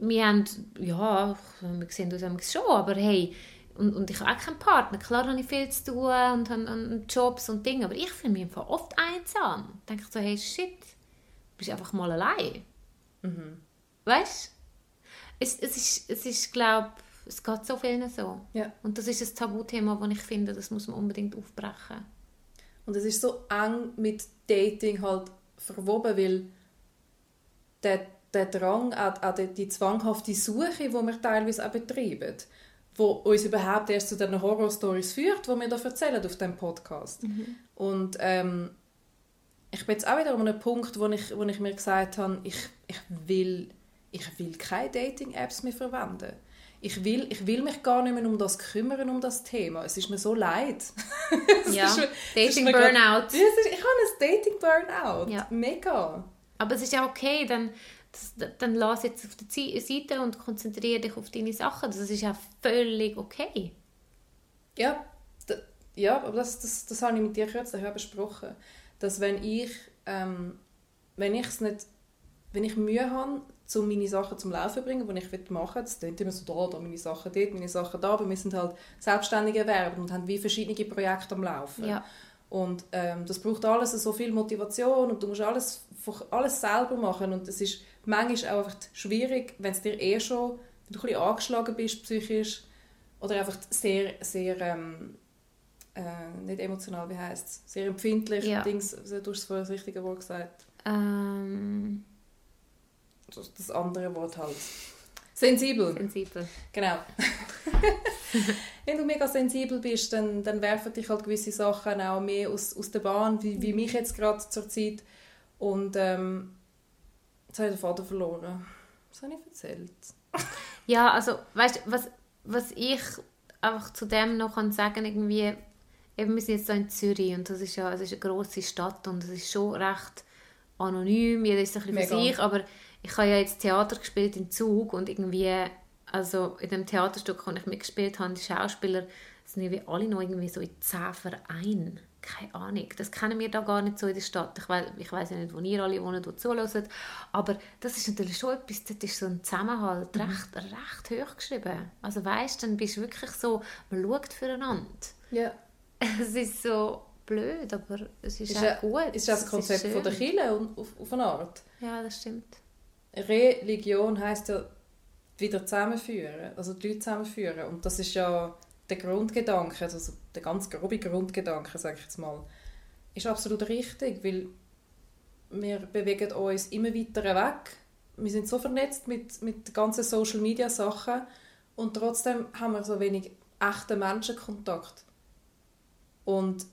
wir haben, ja, wir sehen uns schon, aber hey, und, und ich habe auch keinen Partner. Klar habe ich viel zu tun und habe habe Jobs und Dinge, aber ich fühle mich einfach oft einsam. Da denke ich so, hey, shit, du bist einfach mal allein. Weißt du? Es, es ist, es ist glaube es geht so vielen so. Ja. Und das ist ein Tabuthema, das ich finde, das muss man unbedingt aufbrechen. Und es ist so eng mit Dating halt verwoben, weil der, der Drang, auch, auch die, die zwanghafte Suche, die wir teilweise auch betreiben, wo uns überhaupt erst zu den Horror-Stories führt, die wir da erzählen auf dem Podcast. Und ähm, ich bin jetzt auch wieder an einem Punkt, wo ich, wo ich mir gesagt habe, ich, ich, will, ich will keine Dating-Apps mehr verwenden. Ich will, ich will mich gar nicht mehr um das kümmern, um das Thema. Es ist mir so leid. Es Ja, ist mir- es ist Dating mir grad- Burnout. Ja, es ist, ich habe ein Dating-Burnout. Ja. Mega. Aber es ist ja okay, dann, das, dann lass jetzt auf der Seite und konzentriere dich auf deine Sachen. Das ist ja völlig okay. Ja, ja aber das, das, das habe ich mit dir kürzlich besprochen. Dass wenn ich, ähm, wenn ich's nicht, wenn ich Mühe habe, um meine Sachen zum Laufen zu bringen, die ich machen will, das klingt immer so, da, da meine Sachen dort, meine Sachen da, aber wir sind halt selbstständige Werber und haben wie verschiedene Projekte am Laufen. Ja. Und ähm, das braucht alles so viel Motivation und du musst alles, alles selber machen und es ist manchmal auch einfach schwierig, wenn es dir eh schon, wenn du ein bisschen angeschlagen bist psychisch oder einfach sehr, sehr, ähm, äh, nicht emotional, wie heißt es, sehr empfindlich, Ja. Dings, du hast es vorher das richtige Wort gesagt, Ähm, das, das andere Wort halt. Sensibel. sensibel. Genau. Wenn du mega sensibel bist, dann, dann werfen dich halt gewisse Sachen auch mehr aus, aus der Bahn, wie, wie mich jetzt gerade zur Zeit. Und ähm, jetzt habe ich den Vater verloren. Was habe ich erzählt? Ja, also, weißt du, was, was ich einfach zu dem noch kann sagen irgendwie, eben, wir sind jetzt so in Zürich und das ist ja es ist eine grosse Stadt und es ist schon recht anonym, jeder ist ein bisschen für Mega. sich, aber ich habe ja jetzt Theater gespielt in Zug und irgendwie, also in dem Theaterstück, das ich mitgespielt habe, die Schauspieler sind irgendwie alle noch irgendwie so in zehn Vereinen. Keine Ahnung, das kennen wir da gar nicht so in der Stadt. Ich weiß, ich weiß ja nicht, wo ihr alle wohnt, die zuhören, aber das ist natürlich schon etwas, das ist so ein Zusammenhalt recht, recht hoch geschrieben. Also weißt, dann bist du wirklich so, man schaut füreinander. Ja. es ist so blöd, aber es ist, Ist auch gut. Ist das Konzept von der. Kirche und- auf, auf eine Art? Ja, das stimmt. Religion heisst ja wieder zusammenführen, also die Leute zusammenführen. Und das ist ja der Grundgedanke, also der ganz grobe Grundgedanke, sage ich jetzt mal, ist absolut richtig, weil wir bewegen uns immer weiter weg. Wir sind so vernetzt mit, mit ganzen Social Media Sachen und trotzdem haben wir so wenig echten Menschenkontakt. Und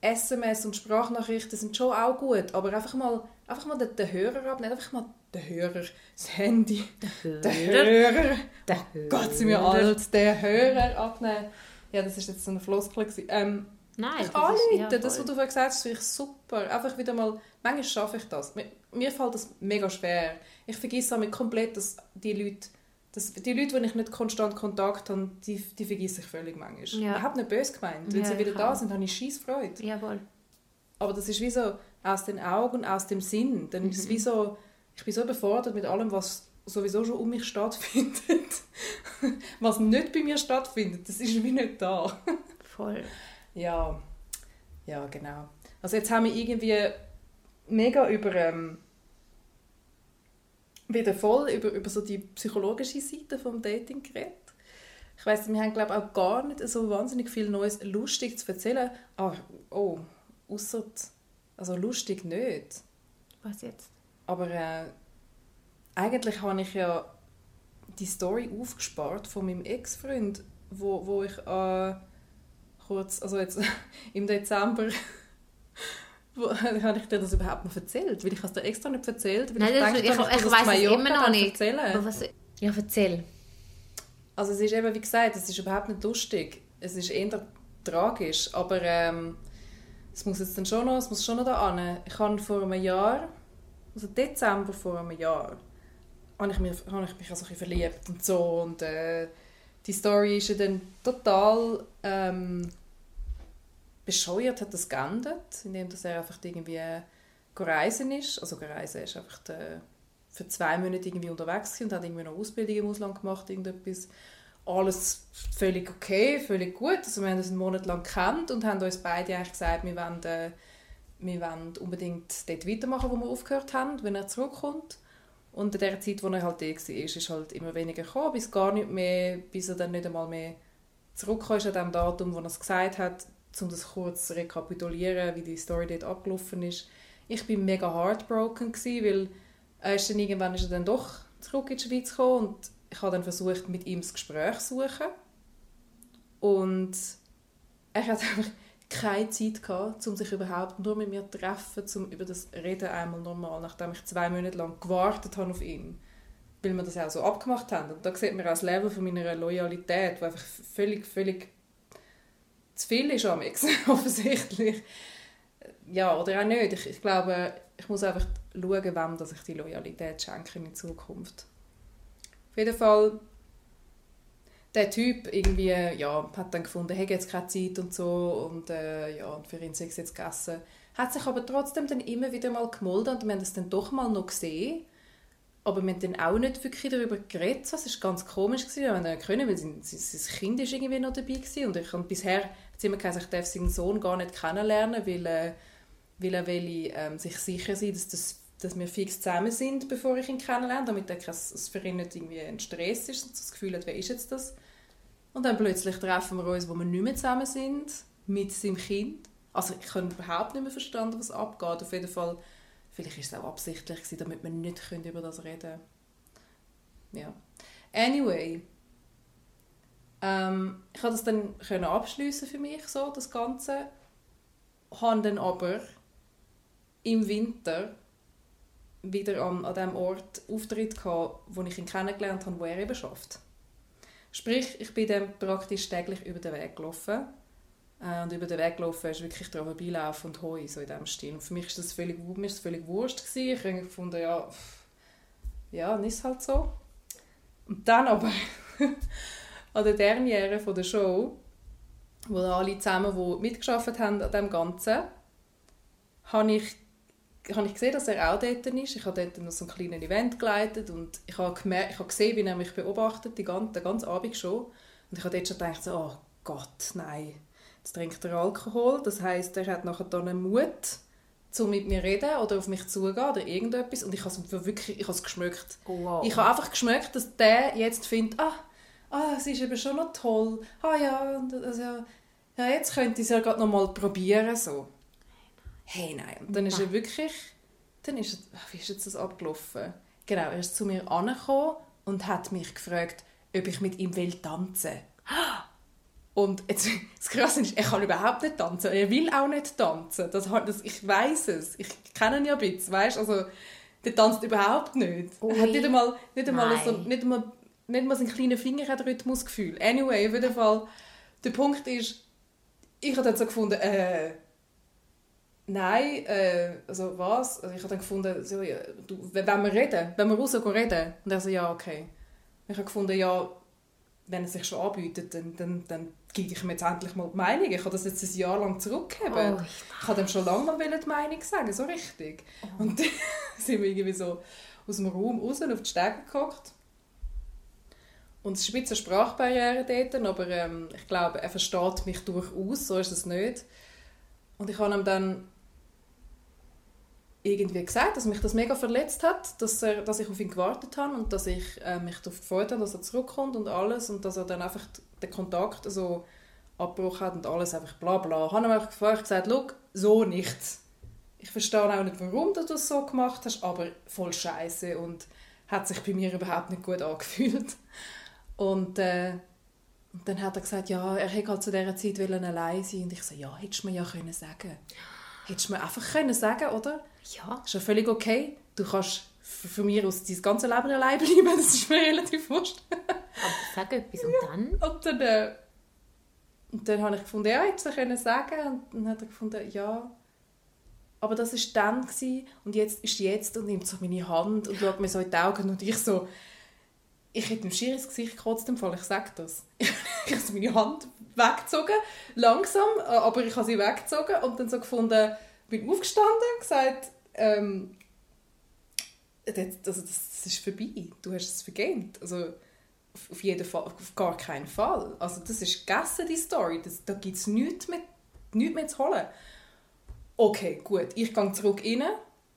SMS und Sprachnachrichten sind schon auch gut, aber einfach mal, einfach mal den, Hörer abnehmen, einfach mal den Hörer, das Handy, den Hörer, Der oh Gott, sind wir alt, den Hörer abnehmen. Ja, das ist jetzt so eine Floskel. Ähm, Nein, ich das ist- ja, das, was du vorhin gesagt hast, finde ich super. Einfach wieder mal, manchmal schaffe ich das. Mir, mir fällt das mega schwer. Ich vergesse damit komplett, dass die Leute, dass die Leute, die ich nicht konstant Kontakt habe, die, die vergesse ich völlig manchmal. Ja. Ich habe nicht böse gemeint. Wenn Ja, sie wieder da sind, habe ich scheiß Freude. Jawohl. Aber das ist wie so aus den Augen, aus dem Sinn. Dann ist es wie so, ich bin so überfordert mit allem, was sowieso schon um mich stattfindet. was nicht bei mir stattfindet, das ist wie nicht da. Voll. Ja, ja, genau. Also jetzt haben wir irgendwie mega über ähm, wieder voll über, über so die psychologische Seite vom Dating geredet. Ich weiß, wir haben glaube auch gar nicht so wahnsinnig viel Neues lustig zu erzählen. Ah, oh, außer also lustig nicht. Was jetzt? Aber äh, eigentlich habe ich ja die Story aufgespart von meinem Ex-Freund, wo, wo ich äh, kurz, also jetzt im Dezember, wo, habe ich dir das überhaupt noch erzählt? Weil ich es dir extra nicht erzählt, weil Nein, das, gedacht ich, ich, dir das weiß es immer noch nicht. Erzählen. Was, ja, erzähl. Also es ist eben, wie gesagt, es ist überhaupt nicht lustig. Es ist eher tragisch, aber ähm, es muss jetzt dann schon noch, es muss schon noch da an. Ich habe vor einem Jahr, also Dezember vor einem Jahr, habe ich, mir, habe ich mich also ein verliebt und so und äh, die Story ist ja dann total ähm, bescheuert, hat das geendet, indem dass er einfach irgendwie äh, ist, also reisen ist einfach der, für zwei Monate irgendwie unterwegs und hat irgendwie noch Ausbildung im Ausland gemacht, irgendetwas. Alles völlig okay, völlig gut. Also wir haben uns einen Monat lang gekannt und haben uns beide eigentlich gesagt, wir wollen, äh, wir wollen unbedingt dort weitermachen, wo wir aufgehört haben, wenn er zurückkommt. Und in der Zeit, wo er halt da war, ist halt immer weniger gekommen, bis gar nicht mehr, bis er dann nicht einmal mehr zurückgekommen an dem Datum, wo er es gesagt hat, um das kurz zu rekapitulieren, wie die Story dort abgelaufen ist. Ich bin mega heartbroken gewesen, weil er ist dann irgendwann ist er dann doch zurück in die Schweiz gekommen und ich habe dann versucht, mit ihm das Gespräch zu suchen. Und er hat einfach keine Zeit gehabt, um sich überhaupt nur mit mir zu treffen, um über das Reden einmal normal, nachdem ich zwei Monate lang gewartet habe auf ihn. Weil wir das auch so abgemacht haben. Und da sieht man auch das Level von meiner Loyalität, die einfach völlig, völlig zu viel ist am offensichtlich. Ja, oder auch nicht. Ich, ich glaube, ich muss einfach schauen, wem dass ich die Loyalität schenke in Zukunft. Auf jeden Fall, der Typ irgendwie, ja, hat dann gefunden, hey, jetzt keine Zeit und so und äh, ja, für ihn sei es jetzt gegessen. Hat sich aber trotzdem dann immer wieder mal gemolden und wir haben es dann doch mal noch gesehen. Aber wir haben dann auch nicht wirklich darüber geredet. Das war ganz komisch. Gewesen. Wir haben dann können, weil sein, sein Kind ist irgendwie noch dabei war. Und ich, und bisher hat es immer gesagt, ich darf seinen Sohn gar nicht kennenlernen, weil, äh, weil er will, ähm, sich sicher sein dass, das, dass wir fix zusammen sind, bevor ich ihn kennenlerne, damit er es für ihn nicht irgendwie ein Stress ist und das Gefühl hat, wer ist jetzt das? Und dann plötzlich treffen wir uns, wo wir nicht mehr zusammen sind, mit seinem Kind. Also ich habe überhaupt nicht mehr verstanden, was abgeht. Auf jeden Fall, vielleicht ist es auch absichtlich gewesen, damit wir nicht über das reden. Ja. Anyway, ähm, ich konnte das dann können abschließen für mich, so, das Ganze. Habe dann aber im Winter wieder an, an dem Ort Auftritt gehabt, wo ich ihn kennengelernt habe, wo er eben schafft. Sprich, ich bin dann praktisch täglich über den Weg gelaufen. Äh, und über den Weg gelaufen ist wirklich daran vorbeilaufen und Heu, so in diesem Stil. Und für mich war das völlig, mir das völlig wurscht. Gewesen. Ich habe gefunden, ja, ja, dann ist halt so. Und dann aber, an der Derniere von der Show, wo alle zusammen, die mitgearbeitet haben an dem Ganzen, habe ich, habe ich gesehen, dass er auch dort ist. Ich habe dort noch so ein kleines Event geleitet und ich habe, gemerkt, ich habe gesehen, wie er mich beobachtet, die ganze, den ganzen Abend schon. Und ich habe dort schon gedacht, so, oh Gott, nein. Jetzt trinkt er Alkohol, das heißt, er hat nachher dann einen Mut, zu mit mir reden oder auf mich zugehen oder irgendetwas und ich habe es wirklich, ich habe es geschmeckt. Wow. Ich habe einfach geschmeckt, dass der jetzt findet, ah, ah, es ist eben schon noch toll, ah ja, also, ja jetzt könnte ich es ja gerade noch mal probieren, so. Hey, nein. Und dann ist er wirklich, dann ist er, wie ist jetzt das abgelaufen? Genau, er ist zu mir angekommen und hat mich gefragt, ob ich mit ihm will tanzen. Und jetzt, das Krasse ist, er kann überhaupt nicht tanzen. Er will auch nicht tanzen. Das, das, ich weiß es. Ich kenne ihn ja ein bisschen, weißt? Also, der tanzt überhaupt nicht. Er hat Ui. nicht einmal, nicht einmal, so, nicht einmal, nicht einmal seinen kleinen Finger hat Rhythmusgefühl. Anyway, auf jeden Fall, der Punkt ist, ich habe dann so gefunden, äh, nein, äh, also was? Also ich habe dann gefunden, so, ja, du, wenn wir reden, wenn wir rausgehen reden. Und er so, ja, okay. Ich habe gefunden, ja, wenn er sich schon anbietet, dann, dann, dann gebe ich ihm jetzt endlich mal die Meinung. Ich habe das jetzt ein Jahr lang zurückgegeben. Oh, ich habe dem schon lange mal die Meinung sagen, so richtig. Und dann sind wir irgendwie so aus dem Raum raus auf die Stege gekocht. Und es ist ein bisschen Sprachbarriere dort, aber ähm, ich glaube, er versteht mich durchaus, so ist es nicht. Und ich habe ihm dann irgendwie gesagt, dass mich das mega verletzt hat, dass, er, dass ich auf ihn gewartet habe und dass ich äh, mich darauf gefreut habe, dass er zurückkommt und alles und dass er dann einfach den Kontakt so abgebrochen hat und alles einfach bla bla. Ich habe ihm einfach gefragt, gesagt, «Schau, so nicht. Ich verstehe auch nicht, warum du das so gemacht hast, aber voll scheiße und hat sich bei mir überhaupt nicht gut angefühlt. Und, äh, und dann hat er gesagt, ja, er hätte halt zu dieser Zeit allein sein und ich so, ja, hättest du mir ja können sagen Hättest du mir einfach können sagen oder? Ja. Ist ja völlig okay. Du kannst f- von mir aus dein ganze Leben allein bleiben, das ist mir relativ wurscht. Aber sag etwas und dann? Und dann, äh, und dann habe ich gefunden, ja, hättest du können sagen Und dann hat er gefunden, ja. Aber das war dann gewesen, und jetzt ist jetzt und nimmt so meine Hand und schaut mir so in die Augen und ich so, ich hätte ihm schier ins Gesicht gekotzt, im Fall, ich sage das. ich habe so meine Hand weggezogen, langsam, äh, aber ich habe sie weggezogen und dann so gefunden, bin aufgestanden und gesagt, ähm, das, also das, das ist vorbei, du hast es vergeben. Also, auf, jeden Fall, auf gar keinen Fall. Also das ist gegessen, die Story. Das, da gibt es nichts mehr, nichts mehr zu holen. Okay, gut, ich gehe zurück rein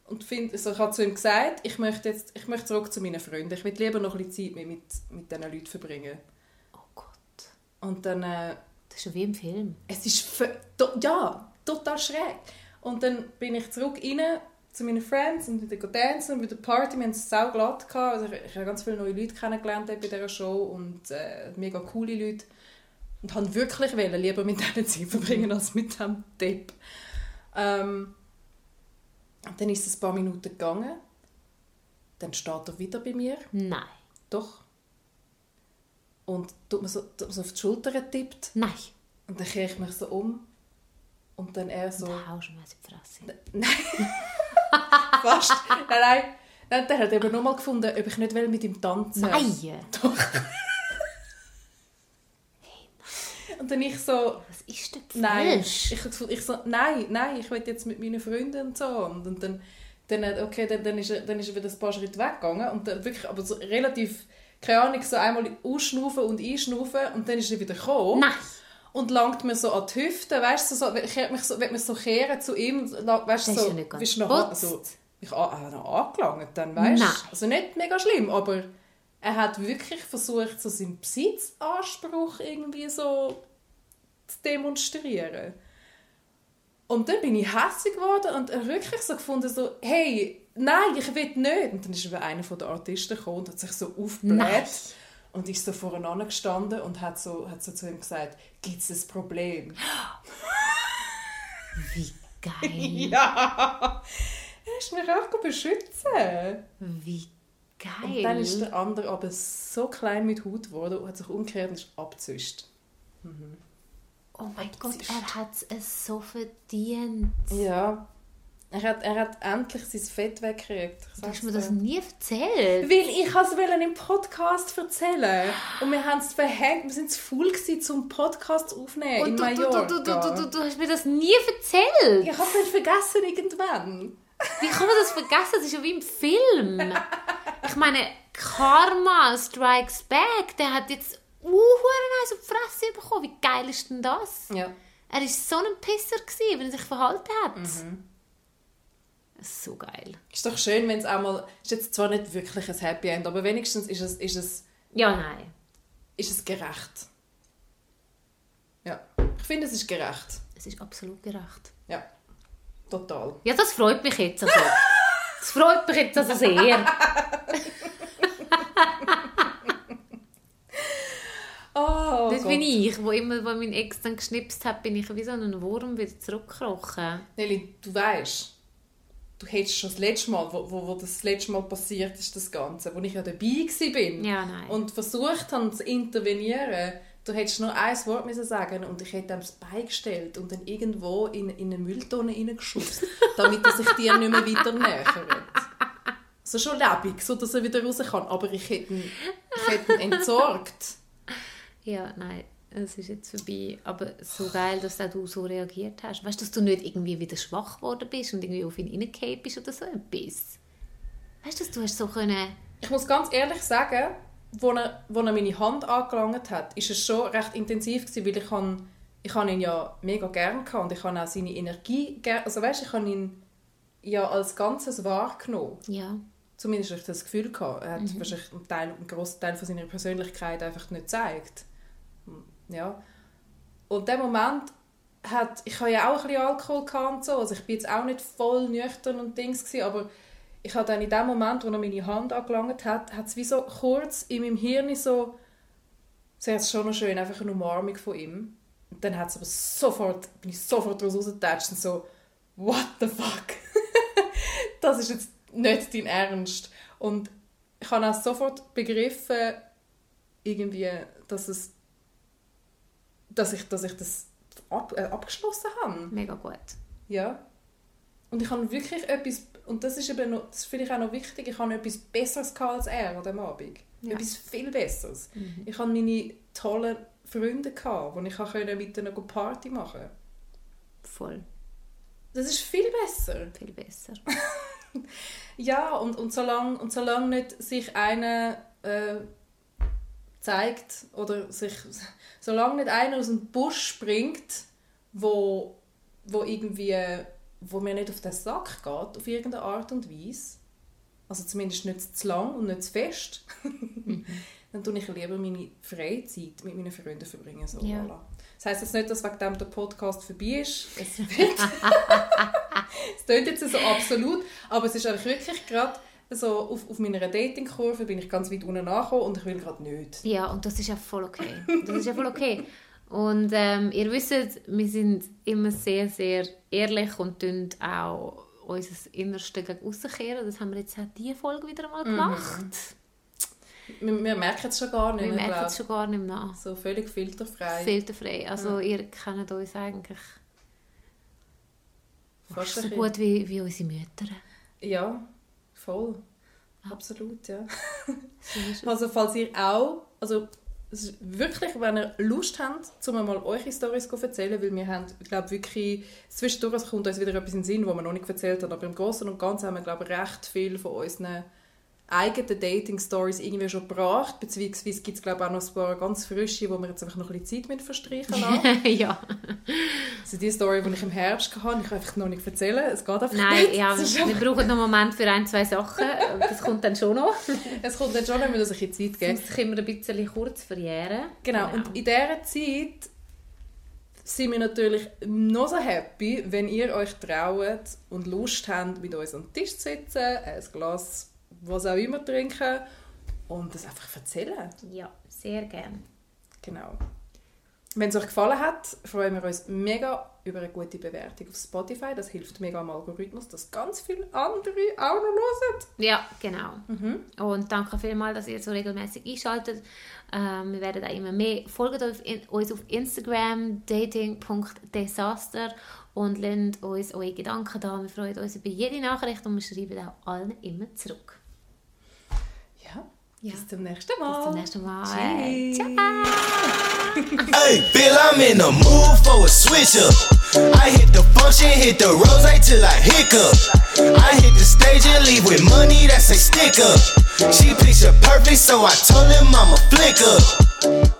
und finde, also ich habe zu ihm gesagt, ich möchte, jetzt, ich möchte zurück zu meinen Freunden. Ich will lieber noch ein bisschen Zeit mit, mit, mit diesen Leuten verbringen. Oh Gott. Und dann, äh, Das ist ja wie im Film. es ist, ja, total schräg. Und dann bin ich zurück rein zu meinen Friends und wieder tanzen und wieder Party. Wir haben es sau glatt gehabt. Also ich, ich habe ganz viele neue Leute kennengelernt bei dieser Show und äh, mega coole Leute. Und habe wirklich wollen, lieber mit denen Zeit verbringen als mit dem Depp. Ähm, und dann ist es ein paar Minuten gegangen. Dann steht er wieder bei mir. Nein. Doch. Und tut mir so, tut mir so auf die Schulter tippt. Nein. Und dann kehre ich mich so um. Und dann er so... Da haust du mir in die Fresse. Nein. Fast. Nein, nein. Nein, Der hat eben nur mal gefunden, ob ich nicht will mit ihm tanzen Nein. Doch. Und dann ich so... Was ist denn Nein. Ich, ich so, nein, nein, ich will jetzt mit meinen Freunden und so. Und, und dann, dann, okay, dann, dann, ist er, dann ist er wieder ein paar Schritte weggegangen. Und dann wirklich, aber so relativ, keine Ahnung, so einmal ausschnaufen und einschnaufen. Und dann ist er wieder gekommen. Nein. Und langt mir so an die Hüfte, weißt du, so, so, ich mich so, will mich so kehren zu ihm, weißt du, so, ja nicht ganz bist noch, also, ich habe noch angelangt dann, weißt du? Also nicht mega schlimm, aber er hat wirklich versucht, so seinen Besitzanspruch irgendwie so zu demonstrieren. Und dann bin ich hässlich geworden und wirklich so gefunden, so, hey, nein, ich will nicht. Und dann ist einer von den Artisten gekommen und hat sich so aufgebläht. Und ist so voreinander gestanden und hat so, hat so zu ihm gesagt, gibt es ein Problem? Wie geil. ja! Er ist mich auch beschützen. Wie geil. Und dann ist der andere aber so klein mit Haut geworden und hat sich umgekehrt und ist abgezischt. oh mein Gott, er hat es so verdient. Ja. Er hat, er hat endlich sein Fett weggekriegt. Du hast mir das nie erzählt. Weil ich es im Podcast erzählen Und wir haben es verhängt. Wir sind zu faul zum Podcast aufnehmen Und in du, Mallorca. du, du, du, du, du hast mir das nie erzählt. Ich habe es vergessen irgendwann. Wie kann man das vergessen? Das ist ja wie im Film. Ich meine, Karma Strikes Back, der hat jetzt uh, nice auf die Fresse bekommen. Wie geil ist denn das? Ja. Er war so ein Pisser, gewesen, wie er sich verhalten hat. Mhm. So geil. Ist doch schön, wenn es einmal... Ist jetzt zwar nicht wirklich ein Happy End, aber wenigstens ist es, ist es, Ja, nein. ist es gerecht. Ja. Ich finde, es ist gerecht. Es ist absolut gerecht. Ja. Total. Ja, das freut mich jetzt also. Das freut mich jetzt also sehr. Oh, das Gott. bin ich, wo immer, wo mein Ex dann geschnipst hat, bin ich wie so ein Wurm wieder zurückgekrochen. Nelly, du weißt, du hättest schon das letzte Mal, wo, wo, wo das letzte Mal passiert ist, das Ganze, wo ich ja dabei war Ja, nein. und versucht habe zu intervenieren, du hättest nur ein Wort müssen sagen und ich hätte ihm das Bein gestellt und dann irgendwo in, in eine Mülltonne reingeschubst, damit er sich dir nicht mehr weiter nähert. So schon lebendig, so dass er wieder raus kann, aber ich hätte ihn, ich hätte ihn entsorgt. Ja, nein, es ist jetzt vorbei. Aber so geil, dass auch du so reagiert hast. Weißt du, dass du nicht irgendwie wieder schwach geworden bist und irgendwie auf ihn reingefallen bist oder so etwas? Weißt du, dass du hast so können... Ich muss ganz ehrlich sagen, wo er, wo er meine Hand angelangt hat, ist es schon recht intensiv gewesen, weil ich, han, ich han ihn ja mega gern hatte und ich habe auch seine Energie gern, also weißt, ich habe ihn ja als Ganzes wahrgenommen. Ja, Zumindest habe ich das Gefühl gehabt. Er hat wahrscheinlich einen, Teil, einen grossen Teil von seiner Persönlichkeit einfach nicht gezeigt. Ja. Und der Moment hat, ich habe ja auch ein bisschen Alkohol gehabt so, also ich bin jetzt auch nicht voll nüchtern und Dings gewesen, aber ich habe dann in dem Moment, wo er meine Hand angelangt hat, hat es wie so kurz in meinem Hirn so, so jetzt schon noch schön, einfach eine Umarmung von ihm. Und dann hat es aber sofort, bin ich sofort raus rausgetatscht und so, what the fuck? das ist jetzt nicht dein Ernst. Und ich habe auch sofort begriffen, irgendwie, dass es dass ich, dass ich das ab, äh, abgeschlossen habe. mega gut. Ja. Und ich habe wirklich etwas, und das ist eben noch, das finde ich auch noch wichtig, ich habe etwas Besseres gehabt als er an dem Abend. Ja. Etwas viel Besseres. Ich habe meine tollen Freunde gehabt, wo ich konnte mit ihnen Party machen konnte. Voll. Das ist viel besser. Viel besser. Ja, und, und solange und solang nicht sich einer äh, zeigt oder sich solange nicht einer aus dem Busch springt, wo, wo irgendwie wo mir nicht auf den Sack geht, auf irgendeine Art und Weise, also zumindest nicht zu lang und nicht zu fest, dann tue ich lieber meine Freizeit mit meinen Freunden verbringen. So, Ja. voilà. Das heisst jetzt nicht, dass wegen dem der Podcast vorbei ist. Es wird es klingt jetzt so absolut, aber es ist eigentlich wirklich gerade so, auf, auf meiner Datingkurve bin ich ganz weit unten angekommen und ich will gerade nicht. Ja, und das ist ja voll okay. Das ist ja voll okay. Und ähm, ihr wisst, wir sind immer sehr, sehr ehrlich und tun auch unser Innerste gegen aussen kehren. Das haben wir jetzt auch diese Folge wieder mal gemacht. Wir, wir merken es schon gar nicht Wir mehr, merken glaub. es schon gar nicht mehr. So völlig filterfrei. Filterfrei. Also ihr kennt uns eigentlich Fast so gut wie, wie unsere Mütter. Ja, voll. Absolut, ja. Also falls ihr auch, also wirklich, wenn ihr Lust habt, um mal eure Storys zu erzählen, weil wir haben, ich glaube wirklich, zwischendurch kommt uns wieder etwas in den Sinn, was wir noch nicht erzählt haben, aber im Großen und Ganzen haben wir, glaube ich, recht viel von unseren eigenen Dating-Stories irgendwie schon gebracht, beziehungsweise gibt es, glaube auch noch ein paar ganz frische, wo wir jetzt einfach noch ein bisschen Zeit mit verstreichen lassen. ja. also die Story, die ich im Herbst hatte, ich kann einfach noch nicht erzählen, es geht einfach Nein, nicht. ja, Es wir brauchen noch einen Moment für ein, zwei Sachen. Das kommt dann schon noch. Es kommt dann schon, wenn wir sich ein bisschen Zeit Es geben. muss sich immer ein bisschen kurz verjähren. Genau. und in dieser Zeit sind wir natürlich noch so happy, wenn ihr euch traut und Lust habt, mit uns am Tisch zu sitzen, ein Glas, was auch immer trinken und das einfach erzählen. Ja, sehr gern. Genau. Wenn es euch gefallen hat, freuen wir uns mega über eine gute Bewertung auf Spotify. Das hilft mega am Algorithmus, dass ganz viele andere auch noch hören. Ja, genau. Und danke vielmals, dass ihr so regelmäßig einschaltet. Ähm, wir werden auch immer mehr. Folgt uns auf, Instagram, dating.desaster und lasst uns eure Gedanken da. Wir freuen uns über jede Nachricht und wir schreiben auch allen immer zurück. Ja, Ja. bis zum nächsten Mal. Bis zum nächsten Mal. Tschüss. Ciao. Hey, Bill, I'm in the mood for a switch up. I hit the function, hit the rose till I hiccup. I hit the stage and leave with money that's a stick up. She picture perfect, so I told him I'm a flick up.